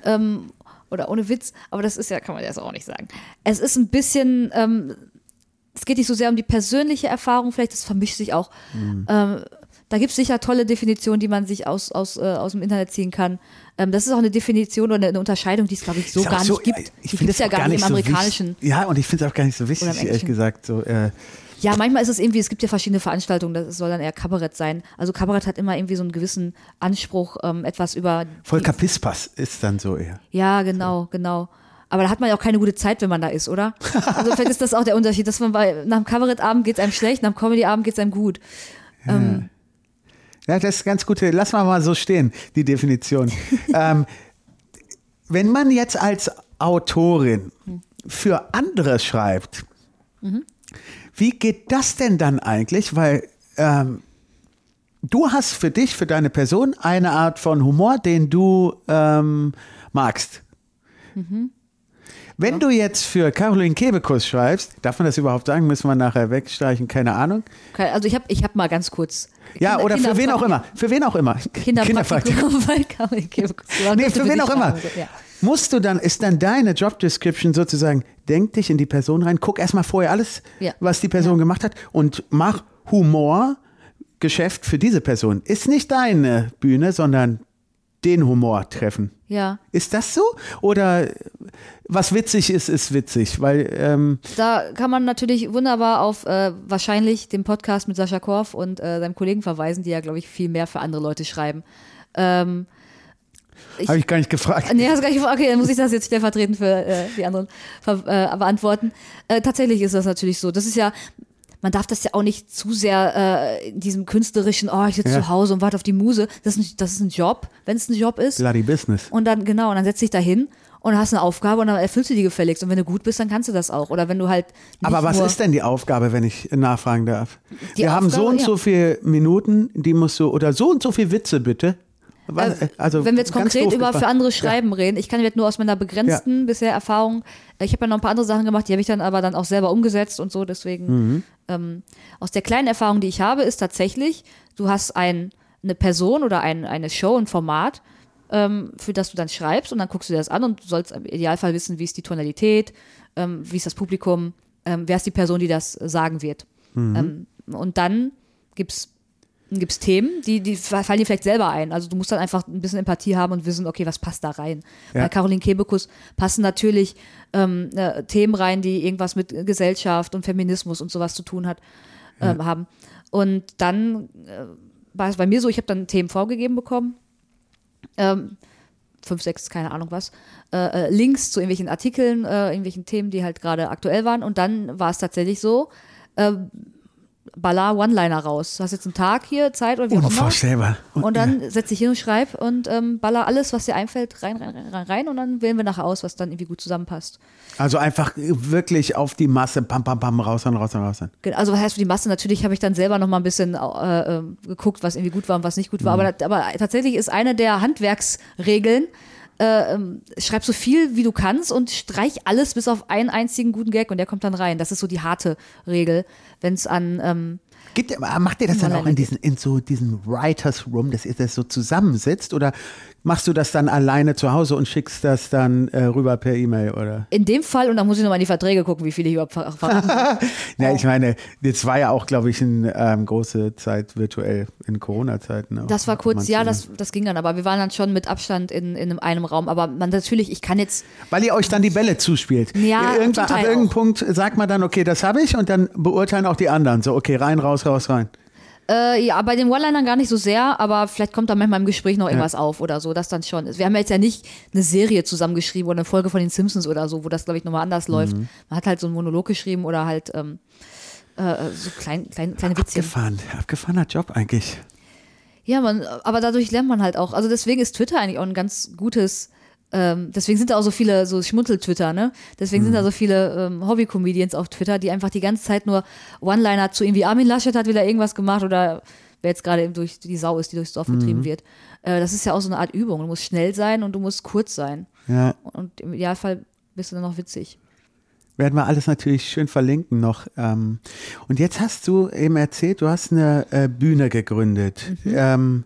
ähm, oder ohne Witz, aber das ist ja, kann man ja so auch nicht sagen. Es ist ein bisschen, ähm, es geht nicht so sehr um die persönliche Erfahrung, vielleicht das vermischt sich auch. Ähm, da gibt es sicher tolle Definitionen, die man sich aus, aus, äh, aus dem Internet ziehen kann. Ähm, das ist auch eine Definition oder eine Unterscheidung, die es, glaube ich, so gar so- nicht gibt. Ich die finde gibt es ja gar nicht im so amerikanischen. wichtig. Ja, und ich finde es auch gar nicht so wichtig, ehrlich gesagt. So, äh, Ja, manchmal ist es irgendwie, es gibt ja verschiedene Veranstaltungen, das soll dann eher Kabarett sein. Also Kabarett hat immer irgendwie so einen gewissen Anspruch, ähm, etwas über. Volker Pispas ist dann so eher. Ja, genau, genau. Aber da hat man ja auch keine gute Zeit, wenn man da ist, oder? Also vielleicht ist das auch der Unterschied, dass man bei, nach dem Kabarettabend geht es einem schlecht, nach dem Comedyabend geht es einem gut. Ähm, Ja, das ist ganz gut. Lass mal mal so stehen, die Definition. ähm, wenn man jetzt als Autorin für andere schreibt, wie geht das denn dann eigentlich? Weil ähm, du hast für dich, für deine Person eine Art von Humor, den du ähm, magst. Wenn du jetzt für Caroline Kebekus schreibst, darf man das überhaupt sagen? Müssen wir nachher wegstreichen? Keine Ahnung. also ich habe ich hab mal ganz kurz. Ja, Kinder- oder für wen auch Kinderpraktikum- immer. Für wen auch immer. Kinderpraktikum bei Comedyclub. Nee, für wen auch immer. Ja. Musst du dann, ist dann deine Job Description sozusagen, denk dich in die Person rein, guck erstmal vorher alles, Ja. was die Person gemacht hat und mach Humor, Geschäft für diese Person. Ist nicht deine Bühne, sondern den Humor treffen. ja. Ist das so? Oder was witzig ist, ist witzig, weil ähm, Da kann man natürlich wunderbar auf äh, wahrscheinlich den Podcast mit Sascha Korf und äh, seinem Kollegen verweisen, die ja, glaube ich, viel mehr für andere Leute schreiben. Ähm, Habe ich gar nicht gefragt. Nee, hast gar nicht gefragt. Okay, dann muss ich das jetzt stellvertretend für äh, die anderen äh, beantworten. Äh, tatsächlich ist das natürlich so. Das ist ja, man darf das ja auch nicht zu sehr äh, in diesem künstlerischen, oh, ich sitze Ja. zu Hause und warte auf die Muse. Das ist ein, das ist ein Job, wenn es ein Job ist. Bloody Business. Und dann, genau, und dann setzt dich da hin und hast eine Aufgabe und dann erfüllst du die gefälligst. Und wenn du gut bist, dann kannst du das auch. Oder wenn du halt. Aber was ist denn die Aufgabe, wenn ich nachfragen darf? Die Wir haben so Aufgabe, und ja. so viele Minuten, die musst du, oder so und so viel Witze bitte. Äh, also wenn wir jetzt konkret über für andere Schreiben reden, ich kann jetzt nur aus meiner begrenzten bisher Erfahrung, ich habe ja noch ein paar andere Sachen gemacht, die habe ich dann aber dann auch selber umgesetzt und so, deswegen Mhm. ähm, aus der kleinen Erfahrung, die ich habe, ist tatsächlich, du hast ein, eine Person oder ein, eine Show, ein Format, ähm, für das du dann schreibst und dann guckst du dir das an und du sollst im Idealfall wissen, wie ist die Tonalität, ähm, wie ist das Publikum, ähm, wer ist die Person, die das sagen wird. Ähm, und dann gibt's gibt's Themen, die, die fallen dir vielleicht selber ein. Also du musst dann einfach ein bisschen Empathie haben und wissen, okay, was passt da rein. Ja. Bei Caroline Kebekus passen natürlich ähm, äh, Themen rein, die irgendwas mit Gesellschaft und Feminismus und sowas zu tun hat, ähm, haben. Und dann äh, war es bei mir so, ich habe dann Themen vorgegeben bekommen. Ähm, fünf, sechs, keine Ahnung was, äh, äh, Links zu irgendwelchen Artikeln, äh, irgendwelchen Themen, die halt gerade aktuell waren. Und dann war es tatsächlich so, äh, baller One-Liner raus. Du hast jetzt einen Tag hier, Zeit oder wie auch immer. Unvorstellbar. Und dann setz dich hin und schreib und ähm, baller alles, was dir einfällt, rein, rein, rein, rein, und dann wählen wir nachher aus, was dann irgendwie gut zusammenpasst. Also einfach wirklich auf die Masse, pam, pam, pam, raus und raus und raus. Also was heißt für die Masse? Natürlich habe ich dann selber noch mal ein bisschen äh, äh, geguckt, was irgendwie gut war und was nicht gut war. Aber, aber tatsächlich ist eine der Handwerksregeln, äh, ähm, schreib so viel wie du kannst und streich alles bis auf einen einzigen guten Gag und der kommt dann rein. Das ist so die harte Regel, wenn es an ähm, Gibt, macht ihr das dann auch in diesen, in so diesen Writers Room, dass ihr das so zusammensitzt oder machst du das dann alleine zu Hause und schickst das dann äh, rüber per E-Mail oder? in dem Fall, und da muss ich nochmal in die Verträge gucken, wie viele ich überhaupt ver verraten habe. Ja, ich meine, jetzt war ja auch, glaube ich, eine ähm, große Zeit virtuell in Corona-Zeiten. Das war kurz, Manche- ja, das, das ging dann, aber wir waren dann schon mit Abstand in, in einem Raum. Aber man natürlich, ich kann jetzt, Weil ihr euch dann die Bälle zuspielt. Ja, Irgendwann, zum ab irgendeinem. Punkt sagt man dann, okay, das habe ich und dann beurteilen auch die anderen. So, okay, rein, raus, raus, rein. Äh, ja, bei den One-Linern gar nicht so sehr, aber vielleicht kommt da manchmal im Gespräch noch irgendwas auf oder so, das dann schon. Wir haben ja jetzt ja nicht eine Serie zusammengeschrieben oder eine Folge von den Simpsons oder so, wo das, glaube ich, nochmal anders läuft. Mhm. Man hat halt so einen Monolog geschrieben oder halt ähm, äh, so klein, klein, kleine Witzchen. Abgefahren, abgefahrener Job eigentlich. Ja, man, aber dadurch lernt man halt auch. Also deswegen ist Twitter eigentlich auch ein ganz gutes. Ähm, deswegen sind da auch so viele so Schmunzel-Twitter, ne? Deswegen sind da so viele ähm, Hobby-Comedians auf Twitter, die einfach die ganze Zeit nur One-Liner zu irgendwie Armin Laschet hat wieder irgendwas gemacht oder wer jetzt gerade eben durch die Sau ist, die durchs Dorf getrieben wird. Äh, das ist ja auch so eine Art Übung. Du musst schnell sein und du musst kurz sein. Ja, Und im Idealfall bist du dann noch witzig. werden wir alles natürlich schön verlinken noch. Ähm, und jetzt hast du eben erzählt, du hast eine äh, Bühne gegründet. Mhm. Ähm,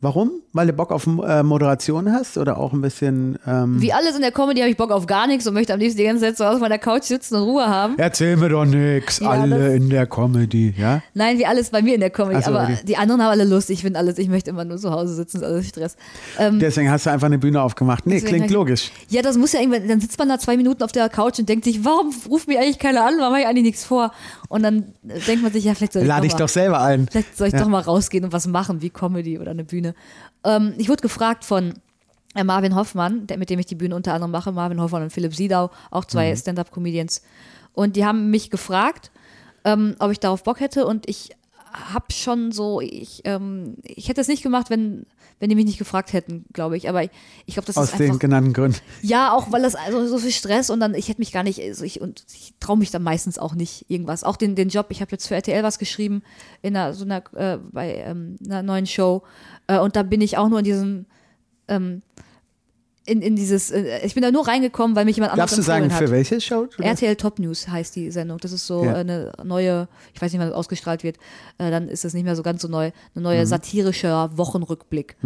warum? Weil du Bock auf äh, Moderation hast oder auch ein bisschen. Ähm, Wie alles in der Comedy habe ich Bock auf gar nichts und möchte am liebsten die ganze Zeit so auf meiner Couch sitzen und Ruhe haben. Erzähl mir doch nix, Ja, alle in der Comedy, ja? Nein, wie alles bei mir in der Comedy. So, aber die- die anderen haben alle Lust. Ich finde alles, ich möchte immer nur zu Hause sitzen, ist alles Stress. Ähm, Deswegen hast du einfach eine Bühne aufgemacht. Nee, klingt logisch. ja, das muss ja irgendwann, dann sitzt man da zwei Minuten auf der Couch und denkt sich, warum ruft mir eigentlich keiner an, warum habe ich eigentlich nichts vor? Und dann denkt man sich, ja, vielleicht soll ich, Lade doch, ich mal, doch selber ein. vielleicht soll ich Ja. doch mal rausgehen und was machen, wie Comedy oder eine Bühne. Ähm, ich wurde gefragt von äh, Marvin Hoffmann, der, mit dem ich die Bühne unter anderem mache, Marvin Hoffmann und Philipp Siedau, auch zwei Mhm. Stand-Up-Comedians. Und die haben mich gefragt, ähm, ob ich darauf Bock hätte und ich habe schon so, ich, ähm, ich hätte es nicht gemacht, wenn, wenn die mich nicht gefragt hätten, glaube ich. Aber ich, ich glaube, das Aus ist den einfach. genannten Gründen. Ja, auch weil das also so viel Stress und dann, ich hätte mich gar nicht, also ich, und ich traue mich dann meistens auch nicht irgendwas. Auch den, den Job, ich habe jetzt für RTL was geschrieben in einer, so einer, äh, bei ähm, einer neuen Show äh, und da bin ich auch nur in diesem, ähm, in, in dieses, äh, ich bin da nur reingekommen, weil mich jemand anderes Darfst du sagen, empfohlen für hat. welche Show? das- RTL Top News heißt die Sendung. Das ist so Ja. eine neue, ich weiß nicht, wann das ausgestrahlt wird, äh, dann ist es nicht mehr so ganz so neu, eine neue Mhm. satirischer Wochenrückblick.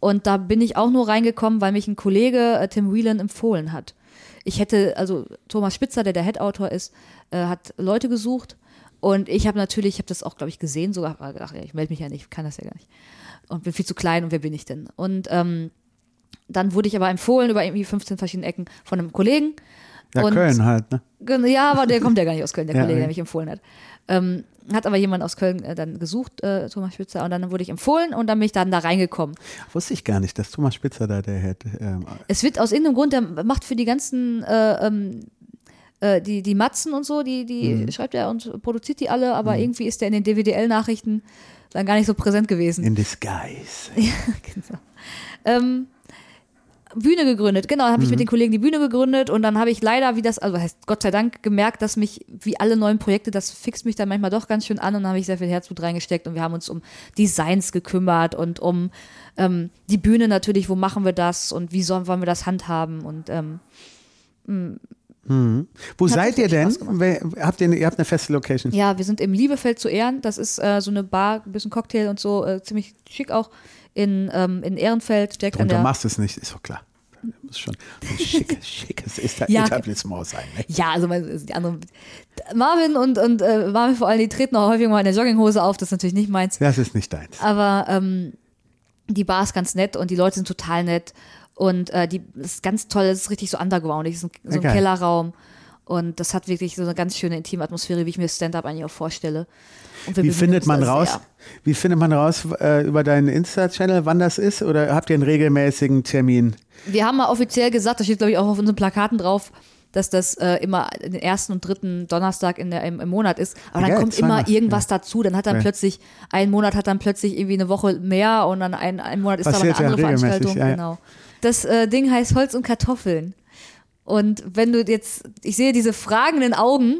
Und da bin ich auch nur reingekommen, weil mich ein Kollege, Tim Whelan, empfohlen hat. Ich hätte, also Thomas Spitzer, der der Head-Autor ist, hat Leute gesucht. Und ich habe natürlich, ich habe das auch, glaube ich, gesehen, sogar gedacht, ich melde mich ja nicht, kann das ja gar nicht. Und bin viel zu klein und wer bin ich denn? Und ähm, dann wurde ich aber empfohlen über irgendwie 15 verschiedene Ecken von einem Kollegen. Ja, Und- Köln halt, ne? Ja, aber der kommt ja gar nicht aus Köln, der Ja, Kollege, der mich empfohlen hat. Ähm, hat aber jemand aus Köln äh, dann gesucht, äh, Thomas Spitzer, und dann wurde ich empfohlen und dann bin ich dann da reingekommen. Wusste ich gar nicht, dass Thomas Spitzer da der hätte. Ähm, Es wird aus irgendeinem Grund, der macht für die ganzen, äh, ähm, äh, die, die Matzen und so, die, die Mhm. schreibt er und produziert die alle, aber irgendwie ist der in den DWDL-Nachrichten dann gar nicht so präsent gewesen. in disguise. genau. ähm, Bühne gegründet, genau, habe ich Mhm. mit den Kollegen die Bühne gegründet und dann habe ich leider, wie das, also heißt Gott sei Dank, gemerkt, dass mich, wie alle neuen Projekte, das fixt mich dann manchmal doch ganz schön an und dann habe ich sehr viel Herzblut reingesteckt und wir haben uns um Designs gekümmert und um ähm, die Bühne natürlich, wo machen wir das und wie sollen, wollen wir das handhaben und ähm, Wo Hat seid ihr denn? Habt ihr, ihr habt eine feste Location? ja, wir sind im Liebefeld zu Ehren, das ist äh, so eine Bar, ein bisschen Cocktail und so, äh, ziemlich schick auch in, ähm, in Ehrenfeld, direkt an Und du der machst es nicht, ist doch klar. Muss schon ein schickes, schickes Ja. Etablissement sein. Ne? Ja, also mein- die anderen. Marvin und, und äh, Marvin vor allem, die treten auch häufig mal in der Jogginghose auf, das ist natürlich nicht meins. Das ist nicht deins. Aber ähm, die Bar ist ganz nett und die Leute sind total nett. Und äh, die das ist ganz toll, es ist richtig so underground, es ist ein, so ein Geil. Kellerraum. Und das hat wirklich so eine ganz schöne intime Atmosphäre, wie ich mir Stand-up eigentlich auch vorstelle. Wie findet man raus? sehr. Wie findet man raus äh, über deinen Insta-Channel, wann das ist? Oder habt ihr einen regelmäßigen Termin? Wir haben mal offiziell gesagt, da steht glaube ich auch auf unseren Plakaten drauf, dass das äh, immer den ersten und dritten Donnerstag in der, im, im Monat ist. Aber dann Geil, kommt immer irgendwas dazu. Dann hat dann Ja. plötzlich, ein Monat hat dann plötzlich irgendwie eine Woche mehr und dann ein, ein Monat ist Passiert aber eine andere ja Veranstaltung. ja, ja. Genau. Das äh, Ding heißt Holz und Kartoffeln. Und wenn du jetzt, ich sehe diese fragenden Augen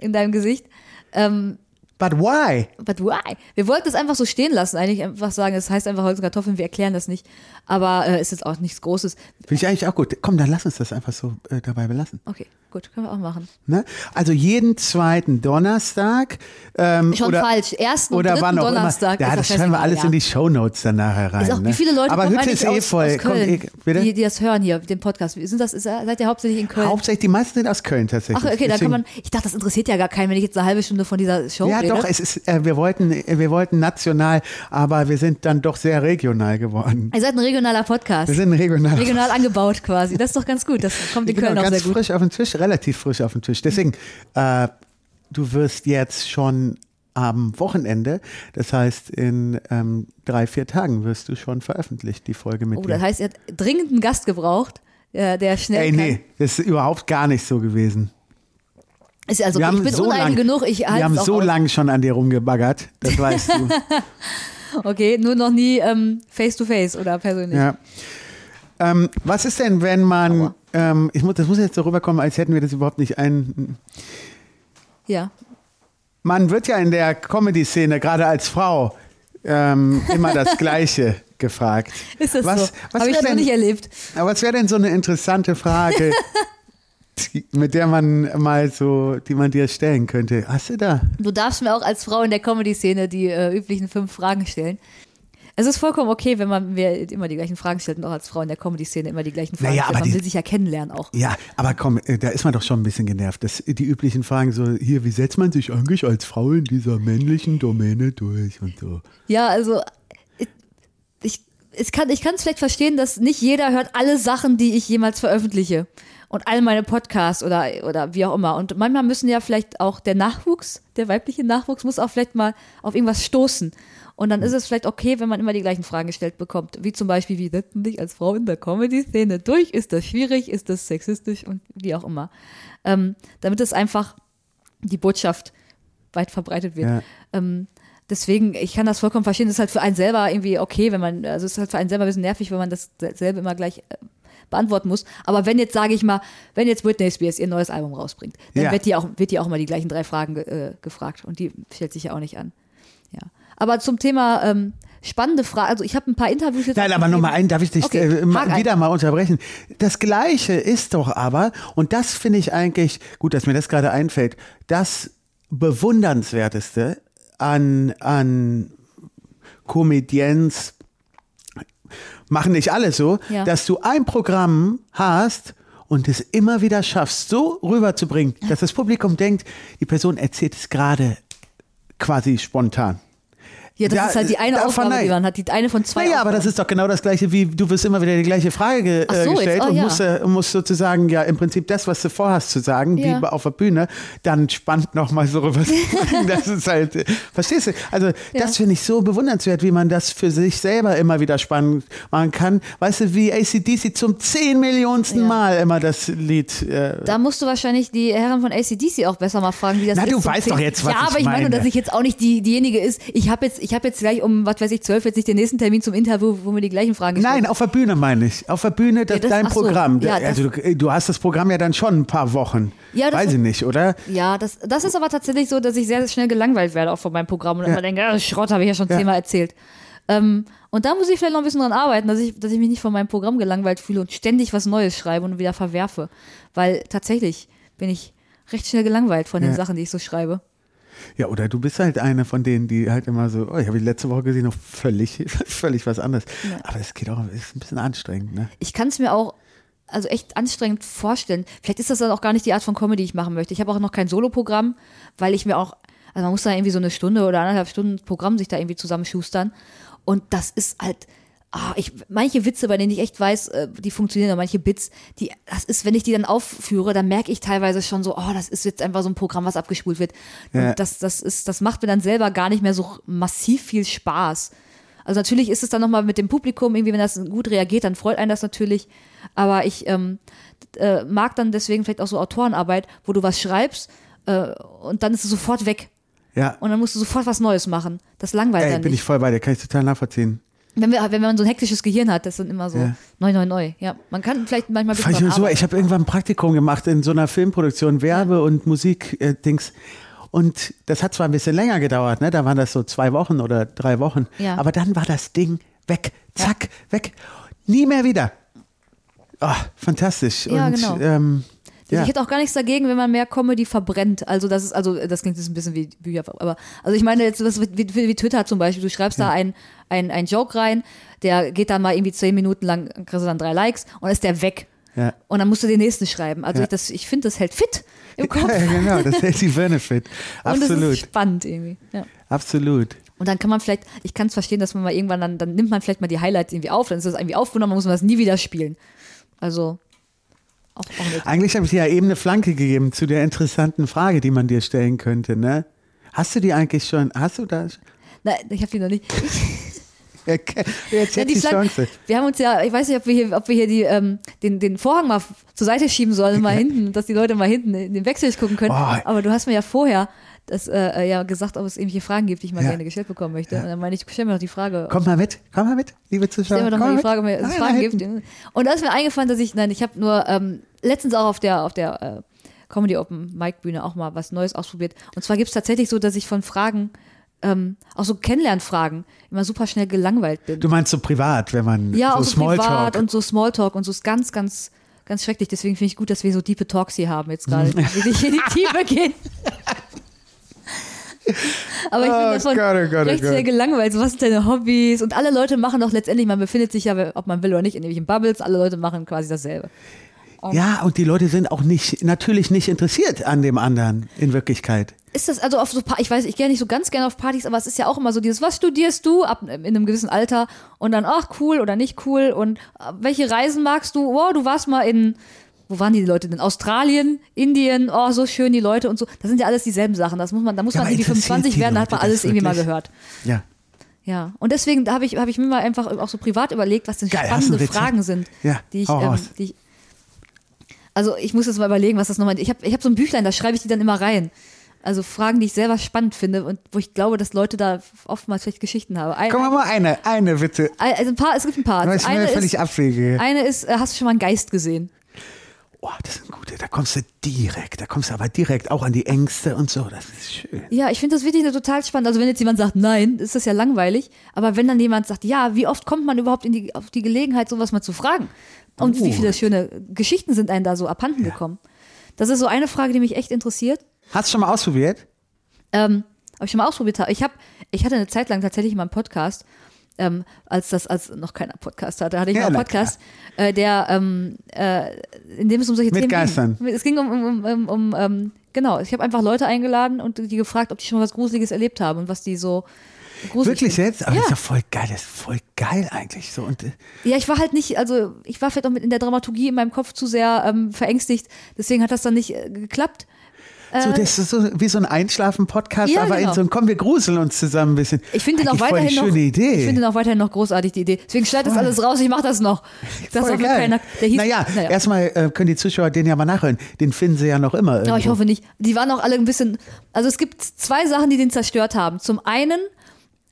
in deinem Gesicht, ähm, But why? But why? Wir wollten es einfach so stehen lassen, eigentlich einfach sagen, es heißt einfach Holz und Kartoffeln, wir erklären das nicht. Aber äh, ist jetzt auch nichts Großes. Finde ich eigentlich auch gut. Komm, dann lass uns das einfach so äh, dabei belassen. Okay, gut, können wir auch machen. Ne? Also jeden zweiten Donnerstag. Ähm, Schon oder, falsch. Ersten oder dritten wann auch Donnerstag. immer. Ja, das schreiben wir alles ja. in die Shownotes dann nachher rein. Ist auch, ne? wie viele Leute Aber kommen Hütte eigentlich ist eh aus, voll. aus Köln, Kommt eh? Die, die das hören hier, den Podcast. Sind das, ist, seid ihr hauptsächlich in Köln? Hauptsächlich, die meisten sind aus Köln tatsächlich. Ach, okay, Deswegen- kann man, ich dachte, das interessiert ja gar keinen, wenn ich jetzt eine halbe Stunde von dieser Show Ja, rede. doch, es ist, äh, wir wollten, äh, wir wollten national, aber wir sind dann doch sehr regional geworden. Ihr seid ein regionaler Podcast. Wir sind regional. Regional angebaut quasi. Das ist doch ganz gut. Das kommt in Genau, Köln auch ganz sehr gut. frisch auf den Tisch, relativ frisch auf den Tisch. Deswegen, äh, du wirst jetzt schon am Wochenende, das heißt in ähm, drei, vier Tagen wirst du schon veröffentlicht, die Folge mit Oh, dir. das heißt, ihr habt dringend einen Gast gebraucht, äh, der schnell Ey, nee, das ist überhaupt gar nicht so gewesen. Ist also, wir ich bin so uneitel lang, genug, ich wir haben so lange schon an dir rumgebaggert, das weißt du. Okay, nur noch nie ähm, face to face oder persönlich. ja. ähm, was ist denn, wenn man, ähm, ich muss, das muss jetzt so rüberkommen, als hätten wir das überhaupt nicht ein, Ja. Man wird ja in der Comedy-Szene, gerade als Frau, ähm, immer das Gleiche gefragt. Ist das was, so? Was Habe ich wär noch denn, nicht erlebt. aber was wäre denn so eine interessante Frage, die, mit der man mal so, die man dir stellen könnte? Hast du da? Du darfst mir auch als Frau in der Comedy-Szene die äh, üblichen fünf Fragen stellen. Es ist vollkommen okay, wenn man mir immer die gleichen Fragen stellt und auch als Frau in der Comedy-Szene immer die gleichen Fragen Naja, stellt. aber Man die- will sich ja kennenlernen auch. Ja, aber komm, äh, da ist man doch schon ein bisschen genervt. Das, die üblichen Fragen so, hier, wie setzt man sich eigentlich als Frau in dieser männlichen Domäne durch und so. Ja, also ich, ich, ich kann es vielleicht verstehen, dass nicht jeder hört alle Sachen, die ich jemals veröffentliche und all meine Podcasts oder, oder wie auch immer. Und manchmal müssen ja vielleicht auch der Nachwuchs, der weibliche Nachwuchs, muss auch vielleicht mal auf irgendwas stoßen. Und dann ist es vielleicht okay, wenn man immer die gleichen Fragen gestellt bekommt. Wie zum Beispiel, wie setzt man dich als Frau in der Comedy-Szene durch? Ist das schwierig? Ist das sexistisch? Und wie auch immer. Ähm, damit es einfach die Botschaft weit verbreitet wird. Ja. Ähm, deswegen, ich kann das vollkommen verstehen. Das ist halt für einen selber irgendwie okay, wenn man, also es ist halt für einen selber ein bisschen nervig, wenn man das selber immer gleich äh, beantworten muss. Aber wenn jetzt, sage ich mal, wenn jetzt Britney Spears ihr neues Album rausbringt, dann Ja. wird, die auch, wird die auch immer die gleichen drei Fragen ge äh, gefragt. Und die stellt sich ja auch nicht an. Ja. Aber zum Thema ähm, spannende Frage, also ich habe ein paar Interviews jetzt Nein, aber nochmal einen, darf ich dich Okay, äh, mal, ein. wieder mal unterbrechen. Das Gleiche ist doch aber, und das finde ich eigentlich, gut, dass mir das gerade einfällt, das Bewundernswerteste an, an Comedians, machen nicht alle so, Ja. dass du ein Programm hast und es immer wieder schaffst, so rüberzubringen, dass das Publikum denkt, die Person erzählt es gerade quasi spontan. Ja, das Ja, ist halt die eine davon Aufgabe, nein. die man hat, die eine von zwei. Naja, aber das ist doch genau das gleiche wie du wirst immer wieder die gleiche Frage ge Ach so, äh, jetzt, gestellt oh, und ja. musst, äh, musst sozusagen ja im Prinzip das, was du vorhast zu sagen, Ja. wie auf der Bühne, dann spannend nochmal so rüber. das ist halt, äh, verstehst du? Also das finde ich so bewundernswert, wie man das für sich selber immer wieder spannend machen kann. Weißt du, wie ACDC zum zehn Millionsten Ja. Mal immer das Lied äh, Da musst du wahrscheinlich die Herren von ACDC auch besser mal fragen, wie das Na, ist. du zum weißt doch jetzt, was Ja, ich aber ich meine, meine. dass ich jetzt auch nicht die, diejenige ist. Ich habe jetzt, ich habe jetzt gleich um, was weiß ich, zwölf jetzt nicht den nächsten Termin zum Interview, wo mir die gleichen Fragen gestellt Nein, auf der Bühne meine ich. Auf der Bühne, das, Ja, das- dein so. Programm. Ja, also du, du hast das Programm ja dann schon ein paar Wochen. Ja, das- Weiß ich nicht, oder? Ja, das, das ist aber tatsächlich so, dass ich sehr, sehr schnell gelangweilt werde auch von meinem Programm und immer denke, ah, Schrott habe ich ja schon zehnmal erzählt. Ähm, und da muss ich vielleicht noch ein bisschen dran arbeiten, dass ich, dass ich mich nicht von meinem Programm gelangweilt fühle und ständig was Neues schreibe und wieder verwerfe. Weil tatsächlich bin ich recht schnell gelangweilt von den. Sachen, die ich so schreibe. Ja, oder du bist halt eine von denen, die halt immer so, oh, ich habe die letzte Woche gesehen, noch völlig, völlig was anderes. Aber es geht auch, ist ein bisschen anstrengend, ne? ich kann es mir auch also echt anstrengend vorstellen. Vielleicht ist das dann auch gar nicht die Art von Comedy, die ich machen möchte. Ich habe auch noch kein Soloprogramm, weil ich mir auch, also man muss da irgendwie so eine Stunde oder anderthalb Stunden Programm sich da irgendwie zusammenschustern. Und das ist halt, ah, ich, manche Witze, bei denen ich echt weiß, äh, die funktionieren, und manche Bits, die, das ist, wenn ich die dann aufführe, dann merke ich teilweise schon so, oh, das ist jetzt einfach so ein Programm, was abgespult wird. Ja. Das, das ist, das macht mir dann selber gar nicht mehr so massiv viel Spaß. Also natürlich ist es dann nochmal mit dem Publikum, irgendwie, wenn das gut reagiert, dann freut einen das natürlich. Aber ich ähm, äh, mag dann deswegen vielleicht auch so Autorenarbeit, wo du was schreibst äh, und dann ist es sofort weg. Ja. Und dann musst du sofort was Neues machen. Das langweilt Ey, dann bin nicht. ich voll bei dir, kann ich total nachvollziehen. Wenn, wir, wenn man so ein hektisches Gehirn hat, das sind immer so Ja. neu, neu, neu. Ja, man kann vielleicht manchmal ein bisschen ich, so, ich habe irgendwann ein Praktikum gemacht in so einer Filmproduktion, Werbe- und Musik-Dings. und das hat zwar ein bisschen länger gedauert, ne? da waren das so zwei Wochen oder drei Wochen. Ja. Aber dann war das Ding weg. Zack, weg. Nie mehr wieder. Oh, fantastisch. Ja, und, genau. Ähm, ja. Ich hätte auch gar nichts dagegen, wenn man mehr Comedy verbrennt. Also das ist, also das klingt jetzt ein bisschen wie Bücher, aber also ich meine jetzt was wie, wie, wie Twitter zum Beispiel. Du schreibst da ein, ein, Joke rein, der geht dann mal irgendwie zehn Minuten lang, kriegst du dann drei Likes und ist der weg. Ja. Und dann musst du den nächsten schreiben. Also Ja. ich, das, ich finde, das hält fit im Kopf. Ja, genau, das hält die Birne fit. Und das ist Absolut, spannend irgendwie. Ja. absolut. Und dann kann man vielleicht, ich kann es verstehen, dass man mal irgendwann dann, dann nimmt man vielleicht mal die Highlights irgendwie auf, dann ist das irgendwie aufgenommen, dann muss man das nie wieder spielen. Also auch. Eigentlich habe ich dir ja eben eine Flanke gegeben zu der interessanten Frage, die man dir stellen könnte, ne? Hast du die eigentlich schon, hast du das? Nein, ich habe die noch nicht. Okay, Jetzt Ja, die, Schlag- Chance. Wir haben uns ja, ich weiß nicht, ob wir hier, ob wir hier die, ähm, den, den Vorhang mal zur Seite schieben sollen, mal hinten, dass die Leute mal hinten in den Wechsel gucken können. Oh. Aber du hast mir ja vorher das, äh, ja gesagt, ob es irgendwelche Fragen gibt, die ich mal Ja. gerne gestellt bekommen möchte. Und dann meine ich, stell mir doch die Frage. Komm mal mit, komm mal mit, liebe Zuschauer. Stell mir doch komm mal die. Frage, ob es Fragen gibt. Und da ist mir eingefallen, dass ich, nein, ich habe nur ähm, letztens auch auf der, auf der äh, Comedy Open Mic Bühne auch mal was Neues ausprobiert. Und zwar gibt es tatsächlich so, dass ich von Fragen, ähm, auch so Kennenlernfragen, immer super schnell gelangweilt bin. Du meinst so privat, wenn man Ja, so auch so Smalltalk. privat und so Smalltalk und so ist ganz, ganz, ganz schrecklich. Deswegen finde ich gut, dass wir so diepe Talks hier haben jetzt gerade, die wirklich in die Tiefe gehen. Aber ich bin Oh davon Gott, oh Gott, oh recht sehr Gott. gelangweilt. Was sind deine Hobbys? Und alle Leute machen doch letztendlich, man befindet sich ja, ob man will oder nicht, in irgendwelchen Bubbles. Alle Leute machen quasi dasselbe. ja, und die Leute sind auch nicht, natürlich nicht interessiert an dem anderen in Wirklichkeit. Ist das also auf so, ich weiß, ich gehe nicht so ganz gerne auf Partys, aber es ist ja auch immer so dieses, was studierst du ab in einem gewissen Alter und dann, ach cool oder nicht cool und äh, welche Reisen magst du? Oh, du warst mal in, wo waren die Leute denn? Australien, Indien, oh, so schön die Leute und so. Das sind ja alles dieselben Sachen. Das muss man, da muss Ja, man irgendwie interessiert 25 die werden, da hat man alles irgendwie mal gehört. Ja. Ja. Und deswegen habe ich, habe ich mir mal einfach auch so privat überlegt, was denn Geil, spannende? Fragen sind, Ja, die ich, ähm, die ich also ich muss jetzt mal überlegen, was das nochmal. Ich habe ich hab so ein Büchlein, da schreibe ich die dann immer rein. Also Fragen, die ich selber spannend finde und wo ich glaube, dass Leute da oftmals vielleicht Geschichten haben. Ein, Komm mal eine, eine bitte. also ein paar, es gibt ein paar. Das ist mir Eine völlig ist, abwege. eine ist, äh, hast du schon mal einen Geist gesehen? Oh, das sind gute, da kommst du direkt, da kommst du aber direkt auch an die Ängste und so, das ist schön. Ja, ich finde das wirklich total spannend. Also wenn jetzt jemand sagt, nein, ist das ja langweilig. Aber wenn dann jemand sagt, ja, wie oft kommt man überhaupt in die, auf die Gelegenheit, sowas mal zu fragen? Und wie Oh. viele schöne Geschichten sind einem da so abhanden gekommen? Das ist so eine Frage, die mich echt interessiert. Hast du schon mal ausprobiert? Ähm, ob ich schon mal ausprobiert habe. Ich habe, ich hatte eine Zeit lang tatsächlich mal einen Podcast, ähm, als das, als noch keiner Podcast hatte, hatte ich Ja, einen Podcast, äh, der, ähm, äh, in dem es um solche Mit Themen Geistern. ging. Es ging um, um, um, um ähm, genau, ich habe einfach Leute eingeladen und die gefragt, ob die schon was Gruseliges erlebt haben und was die so, gruselig Wirklich jetzt? Aber ja. das ist ja voll geil, das ist voll geil eigentlich so. Und, äh, Ja, ich war halt nicht, also ich war vielleicht auch mit in der Dramaturgie in meinem Kopf zu sehr ähm, verängstigt. Deswegen hat das dann nicht äh, geklappt. So, das ist so wie so ein Einschlafen-Podcast, Ja, aber genau. in so ein, komm, wir gruseln uns zusammen ein bisschen. Ich finde den auch weiterhin noch. Idee. Ich finde den auch weiterhin noch großartig, die Idee. Deswegen schneid das alles raus, ich mache das noch. Das Voll geil. keiner. Der hieß, naja, naja. erstmal äh, können die Zuschauer den ja mal nachhören. Den finden sie ja noch immer. Ja, ich irgendwo. hoffe nicht. Die waren auch alle ein bisschen. Also es gibt zwei Sachen, die den zerstört haben. Zum einen,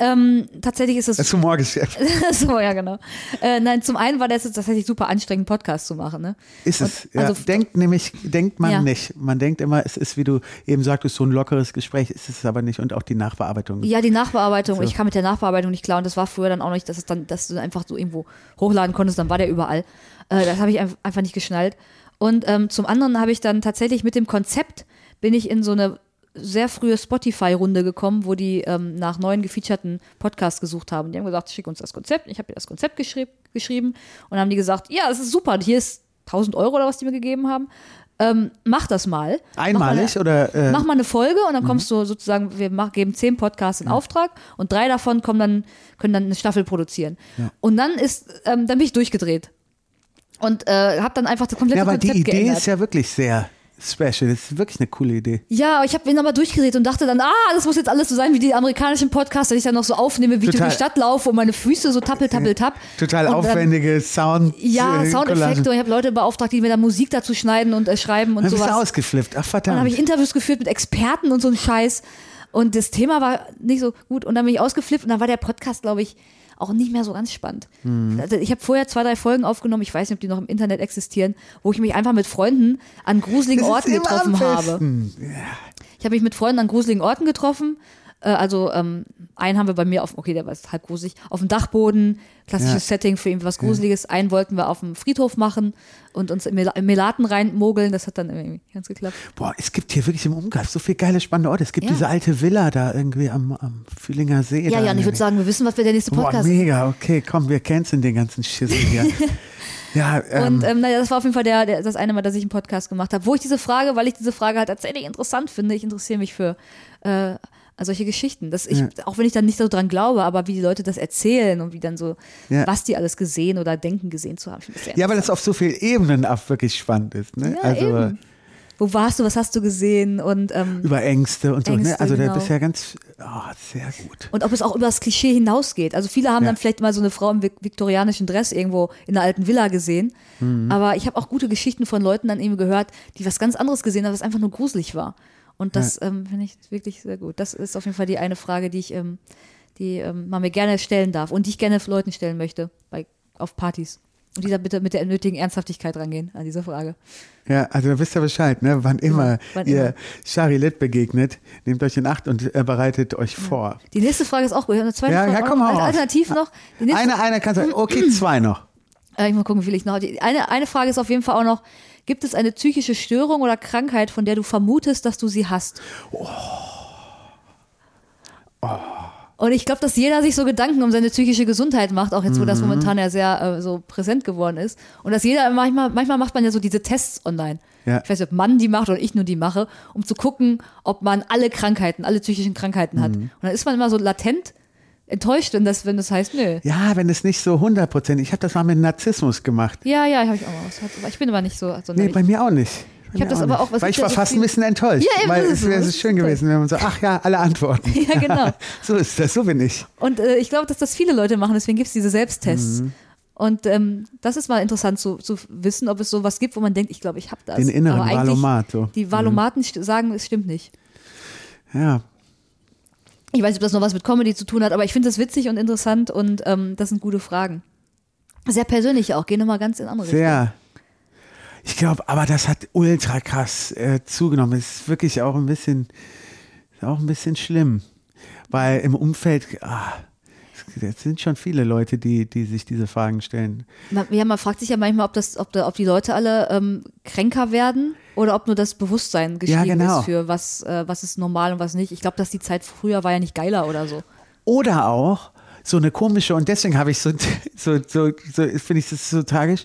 ähm, tatsächlich ist es. Das Humorgeschäft. so, ja, genau. Äh, nein, zum einen war das tatsächlich super anstrengend, Podcast zu machen. Ne? Ist es. Und, Ja. also, denkt nämlich, denkt man Ja. nicht. Man denkt immer, es ist, wie du eben sagtest, so ein lockeres Gespräch, ist es aber nicht. Und auch die Nachbearbeitung. Ja, die Nachbearbeitung. So. Ich kam mit der Nachbearbeitung nicht klar und das war früher dann auch nicht, dass es dann, dass du einfach so irgendwo hochladen konntest, dann war der überall. Äh, das habe ich einf- einfach nicht geschnallt. Und ähm, zum anderen habe ich dann tatsächlich mit dem Konzept bin ich in so eine sehr frühe Spotify-Runde gekommen, wo die ähm, nach neuen gefeaturten Podcasts gesucht haben. Die haben gesagt, schick uns das Konzept. Ich habe ihr das Konzept geschrieb, geschrieben und dann haben die gesagt, ja, das ist super. Hier ist 1000 Euro oder was die mir gegeben haben. Ähm, mach das mal. Mach mal Einmalig oder. Äh, mach mal eine Folge und dann kommst du sozusagen, wir mach, geben zehn Podcasts in Auftrag und drei davon kommen dann, können dann eine Staffel produzieren. Und dann ist, ähm, dann bin ich durchgedreht. Und äh, habe dann einfach das komplette ja, aber die Konzept Idee geändert. ist ja wirklich sehr special. Das ist wirklich eine coole Idee. Ja, ich habe ihn aber durchgedreht und dachte dann, ah, das muss jetzt alles so sein wie die amerikanischen Podcasts, dass ich dann noch so aufnehme, wie ich Total. durch die Stadt laufe und meine Füße so tappel, tappel, tapp. Total und dann- aufwendige Sound. Ja, äh, Soundeffekte. Und ich habe Leute beauftragt, die mir da Musik dazu schneiden und äh, schreiben und Dann bist du sowas. ausgeflippt. Ach, Und dann verdammt. habe ich Interviews geführt mit Experten und so ein Scheiß. Und das Thema war nicht so gut. Und dann bin ich ausgeflippt und dann war der Podcast, glaube ich, auch nicht mehr so ganz spannend. Mhm. Also Ich habe vorher zwei, drei Folgen aufgenommen, ich weiß nicht, ob die noch im Internet existieren, wo ich mich einfach mit Freunden an gruseligen Das Orten getroffen habe. besten. Ich habe mich mit Freunden an gruseligen Orten getroffen. Äh, Also ähm, einen haben wir bei mir auf, okay, der war halb gruselig, auf dem Dachboden, klassisches Ja. Setting für irgendwie was Gruseliges. Einen wollten wir auf dem Friedhof machen und uns in Mel Melaten reinmogeln. Das hat dann irgendwie ganz geklappt. Boah, es gibt hier wirklich im Umkreis so viele geile, spannende Orte. Es gibt Ja. diese alte Villa da irgendwie am, am Fühlinger See. Ja, ja, und ich würde sagen, wir wissen, was wir der nächste Boah, Podcast mega, okay, komm, wir canceln den ganzen Schissel hier. ja, ähm, Und ähm, naja, das war auf jeden Fall der, der, das eine Mal, dass ich einen Podcast gemacht habe, wo ich diese Frage, weil ich diese Frage halt tatsächlich interessant finde, ich interessiere mich für äh, solche Geschichten. Das ich, Ja. Auch wenn ich dann nicht so dran glaube, aber wie die Leute das erzählen und wie dann so, Ja. was die alles gesehen oder denken gesehen zu haben. Ja, weil das auf so vielen Ebenen auch wirklich spannend ist. Ne? Ja, also eben. Wo warst du, was hast du gesehen und ähm, über Ängste und so. ne? Also genau. bist du ja ganz, oh, sehr gut. Und ob es auch über das Klischee hinausgeht. Also viele haben Ja. dann vielleicht mal so eine Frau im vik- viktorianischen Dress irgendwo in einer alten Villa gesehen. Mhm. Aber ich habe auch gute Geschichten von Leuten dann eben gehört, die was ganz anderes gesehen haben, was einfach nur gruselig war. Und das ähm, finde ich wirklich sehr gut. Das ist auf jeden Fall die eine Frage, die ich, ähm, die ähm, man mir gerne stellen darf und die ich gerne Leuten stellen möchte bei, auf Partys. Und die da bitte mit der nötigen Ernsthaftigkeit rangehen an diese Frage. Ja, also da wisst ihr Bescheid, ne? Wann immer wann ihr immer. Begegnet, nehmt euch in Acht und äh, bereitet euch vor. Die nächste Frage ist auch gut. Ich habe eine zweite Ja, Frage. ja, auch komm auf. Alternativ noch. Eine, eine kannst du, okay, zwei noch. Äh, ich mal gucken, wie viel ich noch. Die, eine, eine Frage ist auf jeden Fall auch noch: Gibt es eine psychische Störung oder Krankheit, von der du vermutest, dass du sie hast? Und ich glaube, dass jeder sich so Gedanken um seine psychische Gesundheit macht, auch jetzt, wo das Mhm. momentan ja sehr äh, so präsent geworden ist. Und dass jeder manchmal, manchmal macht man ja so diese Tests online. Ja. Ich weiß nicht, ob man die macht oder ich nur die mache, um zu gucken, ob man alle Krankheiten, alle psychischen Krankheiten hat. Mhm. Und dann ist man immer so latent enttäuscht, wenn das, wenn das heißt, nö. Ja, wenn es nicht so 100 Ich habe das mal mit Narzissmus gemacht. Ja, ja, habe ich auch mal was. Aber Ich bin aber nicht so. Nee, sonderlich- bei mir auch nicht. Ich hab mir das aber auch- was Weil ich war so fast ein bisschen enttäuscht. Ja, eben, weil es wäre so, so schön gewesen, wenn man so, ach ja, alle Antworten. Ja, genau. so ist das, so bin ich. Und äh, ich glaube, dass das viele Leute machen, deswegen gibt es diese Selbsttests. Mhm. Und ähm, das ist mal interessant zu, zu wissen, ob es sowas gibt, wo man denkt, ich glaube, ich habe das. Den inneren Valomat. So. Die Valomaten st- sagen, es stimmt nicht. Ja, Ich weiß nicht, ob das noch was mit Comedy zu tun hat, aber ich finde das witzig und interessant und ähm, das sind gute Fragen. Sehr persönlich auch, gehen nochmal ganz in andere Richtung. sehr. Ich glaube, aber das hat ultra krass äh, zugenommen. Es ist wirklich auch ein bisschen, auch ein bisschen schlimm. Weil im Umfeld, ah, es- sind schon viele Leute, die, die sich diese Fragen stellen. Man, ja, man fragt sich ja manchmal, ob, das, ob, da, ob die Leute alle ähm, kränker werden oder ob nur das Bewusstsein geschrieben genau. ist für was, äh, was ist normal und was nicht. Ich glaube, dass die Zeit früher war ja nicht geiler oder so. Oder auch so eine komische, und deswegen habe ich so, so, so, so finde ich das so tragisch,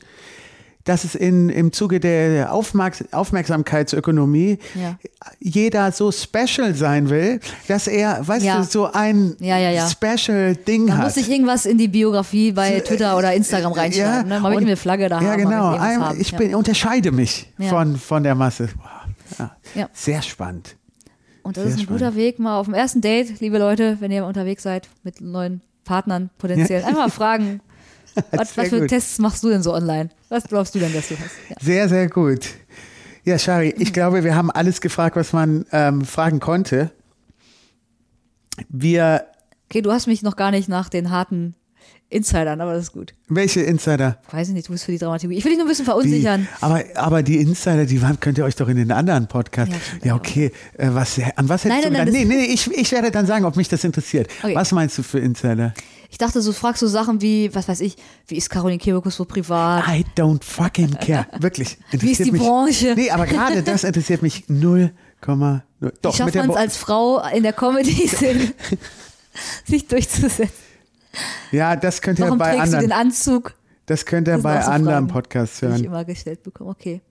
dass es in, im Zuge der Aufmerks Aufmerksamkeitsökonomie Ja. jeder so special sein will, dass er, weißt Ja. du, so ein Ja, ja, ja. special Ding Da hat. muss ich irgendwas in die Biografie bei Twitter oder Instagram reinschreiben. ne? Mal mit eine Flagge da Ja, haben. genau. irgendwas Ein-. Ich ja. bin, unterscheide mich Ja. von, von der Masse. Ja. Ja. Sehr spannend. Und das Sehr ist ein spannend. guter Weg, mal auf dem ersten Date, liebe Leute, wenn ihr unterwegs seid mit neuen Partnern potenziell, einfach mal fragen, was, was für gut. Tests machst du denn so online? Was glaubst du denn, dass du hast? Ja. Sehr, sehr gut. Ja, Shari, ich glaube, wir haben alles gefragt, was man ähm, fragen konnte. Wir, Okay, du hast mich noch gar nicht nach den harten Insidern, aber das ist gut. welche Insider? Weiß ich nicht, du bist für die Dramaturgie. Ich will dich nur ein bisschen Die, verunsichern. aber, aber die Insider, die waren- könnt ihr euch doch in den anderen Podcasts. Ja, stimmt, Ja, ja. okay. Äh, was, an was hättest Nein, du nein, nein, gedacht? Das- nee, nee, ich, ich werde dann sagen, ob mich das interessiert. Okay. Was meinst du für Insider? Ich dachte, so fragst du Sachen wie, was weiß ich, wie ist Caroline Kebekus so privat? I don't fucking care. Wirklich. Wie ist die mich, Branche? Nee, aber gerade das interessiert mich 0,0. Doch, schafft man es als Frau in der Comedy-Szene, sich durchzusetzen? Ja, das könnt ihr Warum bei trägst du den anderen, Anzug, das könnt ihr Das bei so anderen Fragen, Podcasts die ich hören. immer gestellt bekomme? Okay.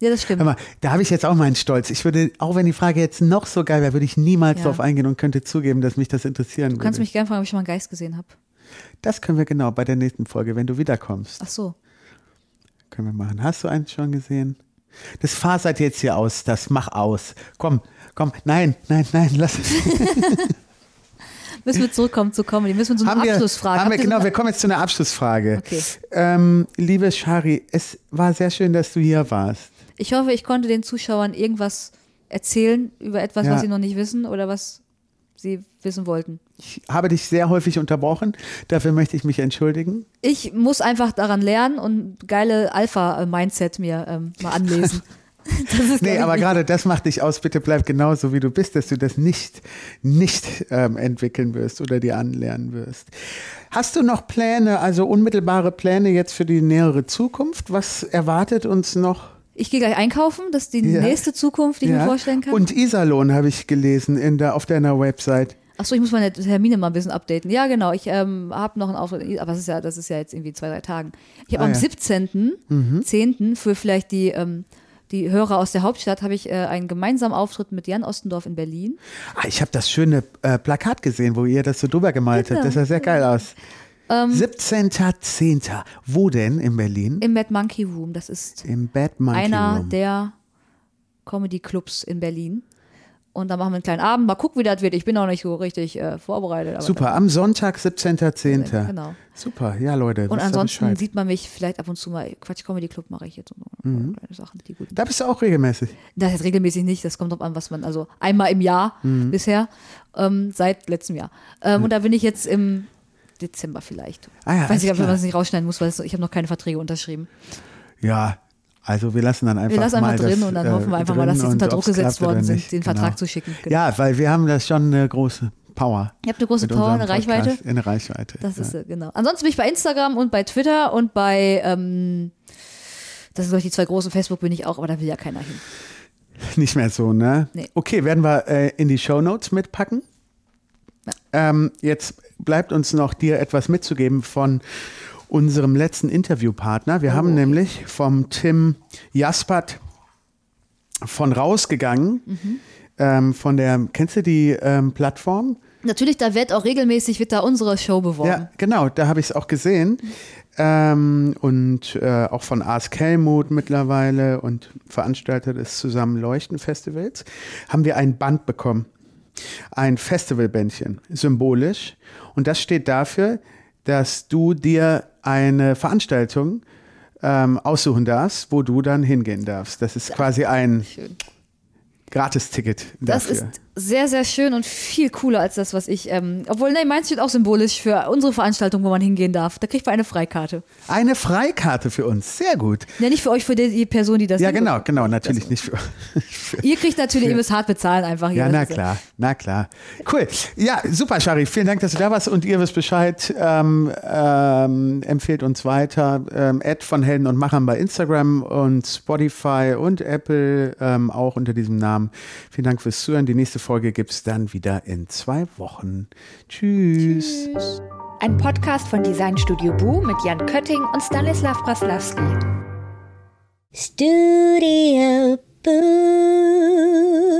Ja, das stimmt. Mal, da habe ich jetzt auch meinen Stolz. Ich würde, auch wenn die Frage jetzt noch so geil wäre, würde ich niemals Ja. darauf eingehen und könnte zugeben, dass mich das interessieren Du kannst würde. mich gerne fragen, ob ich mal einen Geist gesehen habe. Das können wir genau bei der nächsten Folge, wenn du wiederkommst, Ach so. können wir machen. Hast du einen schon gesehen? Das fasert jetzt hier aus, das mach aus. Komm, komm, nein, nein, nein, lass es. Müssen wir zurückkommen zu Comedy. Müssen wir zu einer haben wir, Abschlussfrage. haben wir, genau, wir kommen jetzt zu einer Abschlussfrage. Okay. Ähm, liebe Shari, es war sehr schön, dass du hier warst. Ich hoffe, ich konnte den Zuschauern irgendwas erzählen über etwas, Ja. was sie noch nicht wissen oder was sie wissen wollten. Ich habe dich sehr häufig unterbrochen. Dafür möchte ich mich entschuldigen. Ich muss einfach daran lernen und geile Alpha-Mindset mir ähm, mal anlesen. Nee, aber gerade das macht dich aus. Bitte bleib genauso, wie du bist, dass du das nicht, nicht ähm, entwickeln wirst oder dir anlernen wirst. Hast du noch Pläne, also unmittelbare Pläne jetzt für die nähere Zukunft? Was erwartet uns noch? Ich gehe gleich einkaufen. Das ist die Ja. nächste Zukunft, die ich mir Ja. vorstellen kann. Und Iserlohn habe ich gelesen in der, auf deiner Website. Achso, ich muss meine Termine mal ein bisschen updaten. Ja, genau. Ich ähm, habe noch einen Auftritt, aber das ist ja, das ist ja jetzt irgendwie zwei, drei Tagen. Ich habe Ah, am ja. 17.10. für vielleicht die, ähm, die Hörer aus der Hauptstadt habe ich äh, einen gemeinsamen Auftritt mit Jan Ostendorf in Berlin. Ah, ich habe das schöne äh, Plakat gesehen, wo ihr das so drüber gemalt habt. Genau. Das sah sehr geil aus. Ähm, 17.10. Wo denn in Berlin? Im Mad Monkey Room. Das ist Im Bad Monkey einer Room. der Comedy-Clubs in Berlin. Und da machen wir einen kleinen Abend. Mal gucken, wie das wird. Ich bin noch nicht so richtig äh, vorbereitet. Super, am Sonntag, 17.10. Genau. Super, ja Leute. Und ansonsten sieht man mich vielleicht ab und zu mal. Quatsch Comedy Club mache ich jetzt. Mhm. Kleine Sachen, die gut. Da bist du auch regelmäßig. Das jetzt regelmäßig nicht, das kommt drauf an, was man, also einmal im Jahr Mhm. bisher, ähm, seit letztem Jahr. Ähm, Und da bin ich jetzt im Dezember vielleicht. Ah ja, Weiß nicht, ob man es nicht rausschneiden muss, weil ich habe noch keine Verträge unterschrieben. Ja, also wir lassen dann einfach Wir lassen einfach mal drin das, und dann äh, hoffen wir einfach mal, dass sie unter Druck gesetzt worden sind, den Vertrag Genau. zu schicken. Genau. Ja, weil wir haben das schon eine große Power. Ihr habt eine große Power, eine Reichweite. Podcast. Eine Reichweite. Das ja. ist äh, genau. Ansonsten bin ich bei Instagram und bei Twitter und bei, ähm, das sind glaube ich die zwei großen, Facebook bin ich auch, aber da will ja keiner hin. Nicht mehr so, ne? Nee. Okay, werden wir äh, in die Shownotes mitpacken. Ähm, jetzt bleibt uns noch dir etwas mitzugeben von unserem letzten Interviewpartner. Wir Oh, haben nämlich vom Tim Jaspert von rausgegangen, Mhm. ähm, von der, kennst du die ähm, Plattform? Natürlich, da wird auch regelmäßig, wird da unsere Show beworben. Ja, genau, da habe ich es auch gesehen. Ähm, und äh, auch von Ask Helmut mittlerweile und Veranstalter des Zusammenleuchten-Festivals haben wir ein Band bekommen. Ein Festivalbändchen, symbolisch. Und das steht dafür, dass du dir eine Veranstaltung ähm, aussuchen darfst, wo du dann hingehen darfst. Das ist quasi ein. Gratisticket Das dafür. ist sehr, sehr schön und viel cooler als das, was ich. Ähm, obwohl, nein, meins steht auch symbolisch für unsere Veranstaltung, wo man hingehen darf. Da kriegt man eine Freikarte. eine Freikarte für uns, sehr gut. Ja, nicht für euch, für die, Person, die das Ja, genau, genau, natürlich nicht für. Ihr kriegt natürlich, ihr müsst hart bezahlen einfach. Ja, Das na klar, na klar. Cool. Ja, super, Shari. Vielen Dank, dass du da warst und ihr wisst Bescheid. Ähm, ähm, empfehlt uns weiter. Ähm, Ad von Helden und Machern bei Instagram und Spotify und Apple ähm, auch unter diesem Namen. Vielen Dank fürs Zuhören. Die nächste Folge gibt es dann wieder in zwei Wochen. Tschüss. Ein Podcast von Designstudio Bu mit Jan Kötting und Stanislav Braslawski. Studio Boo.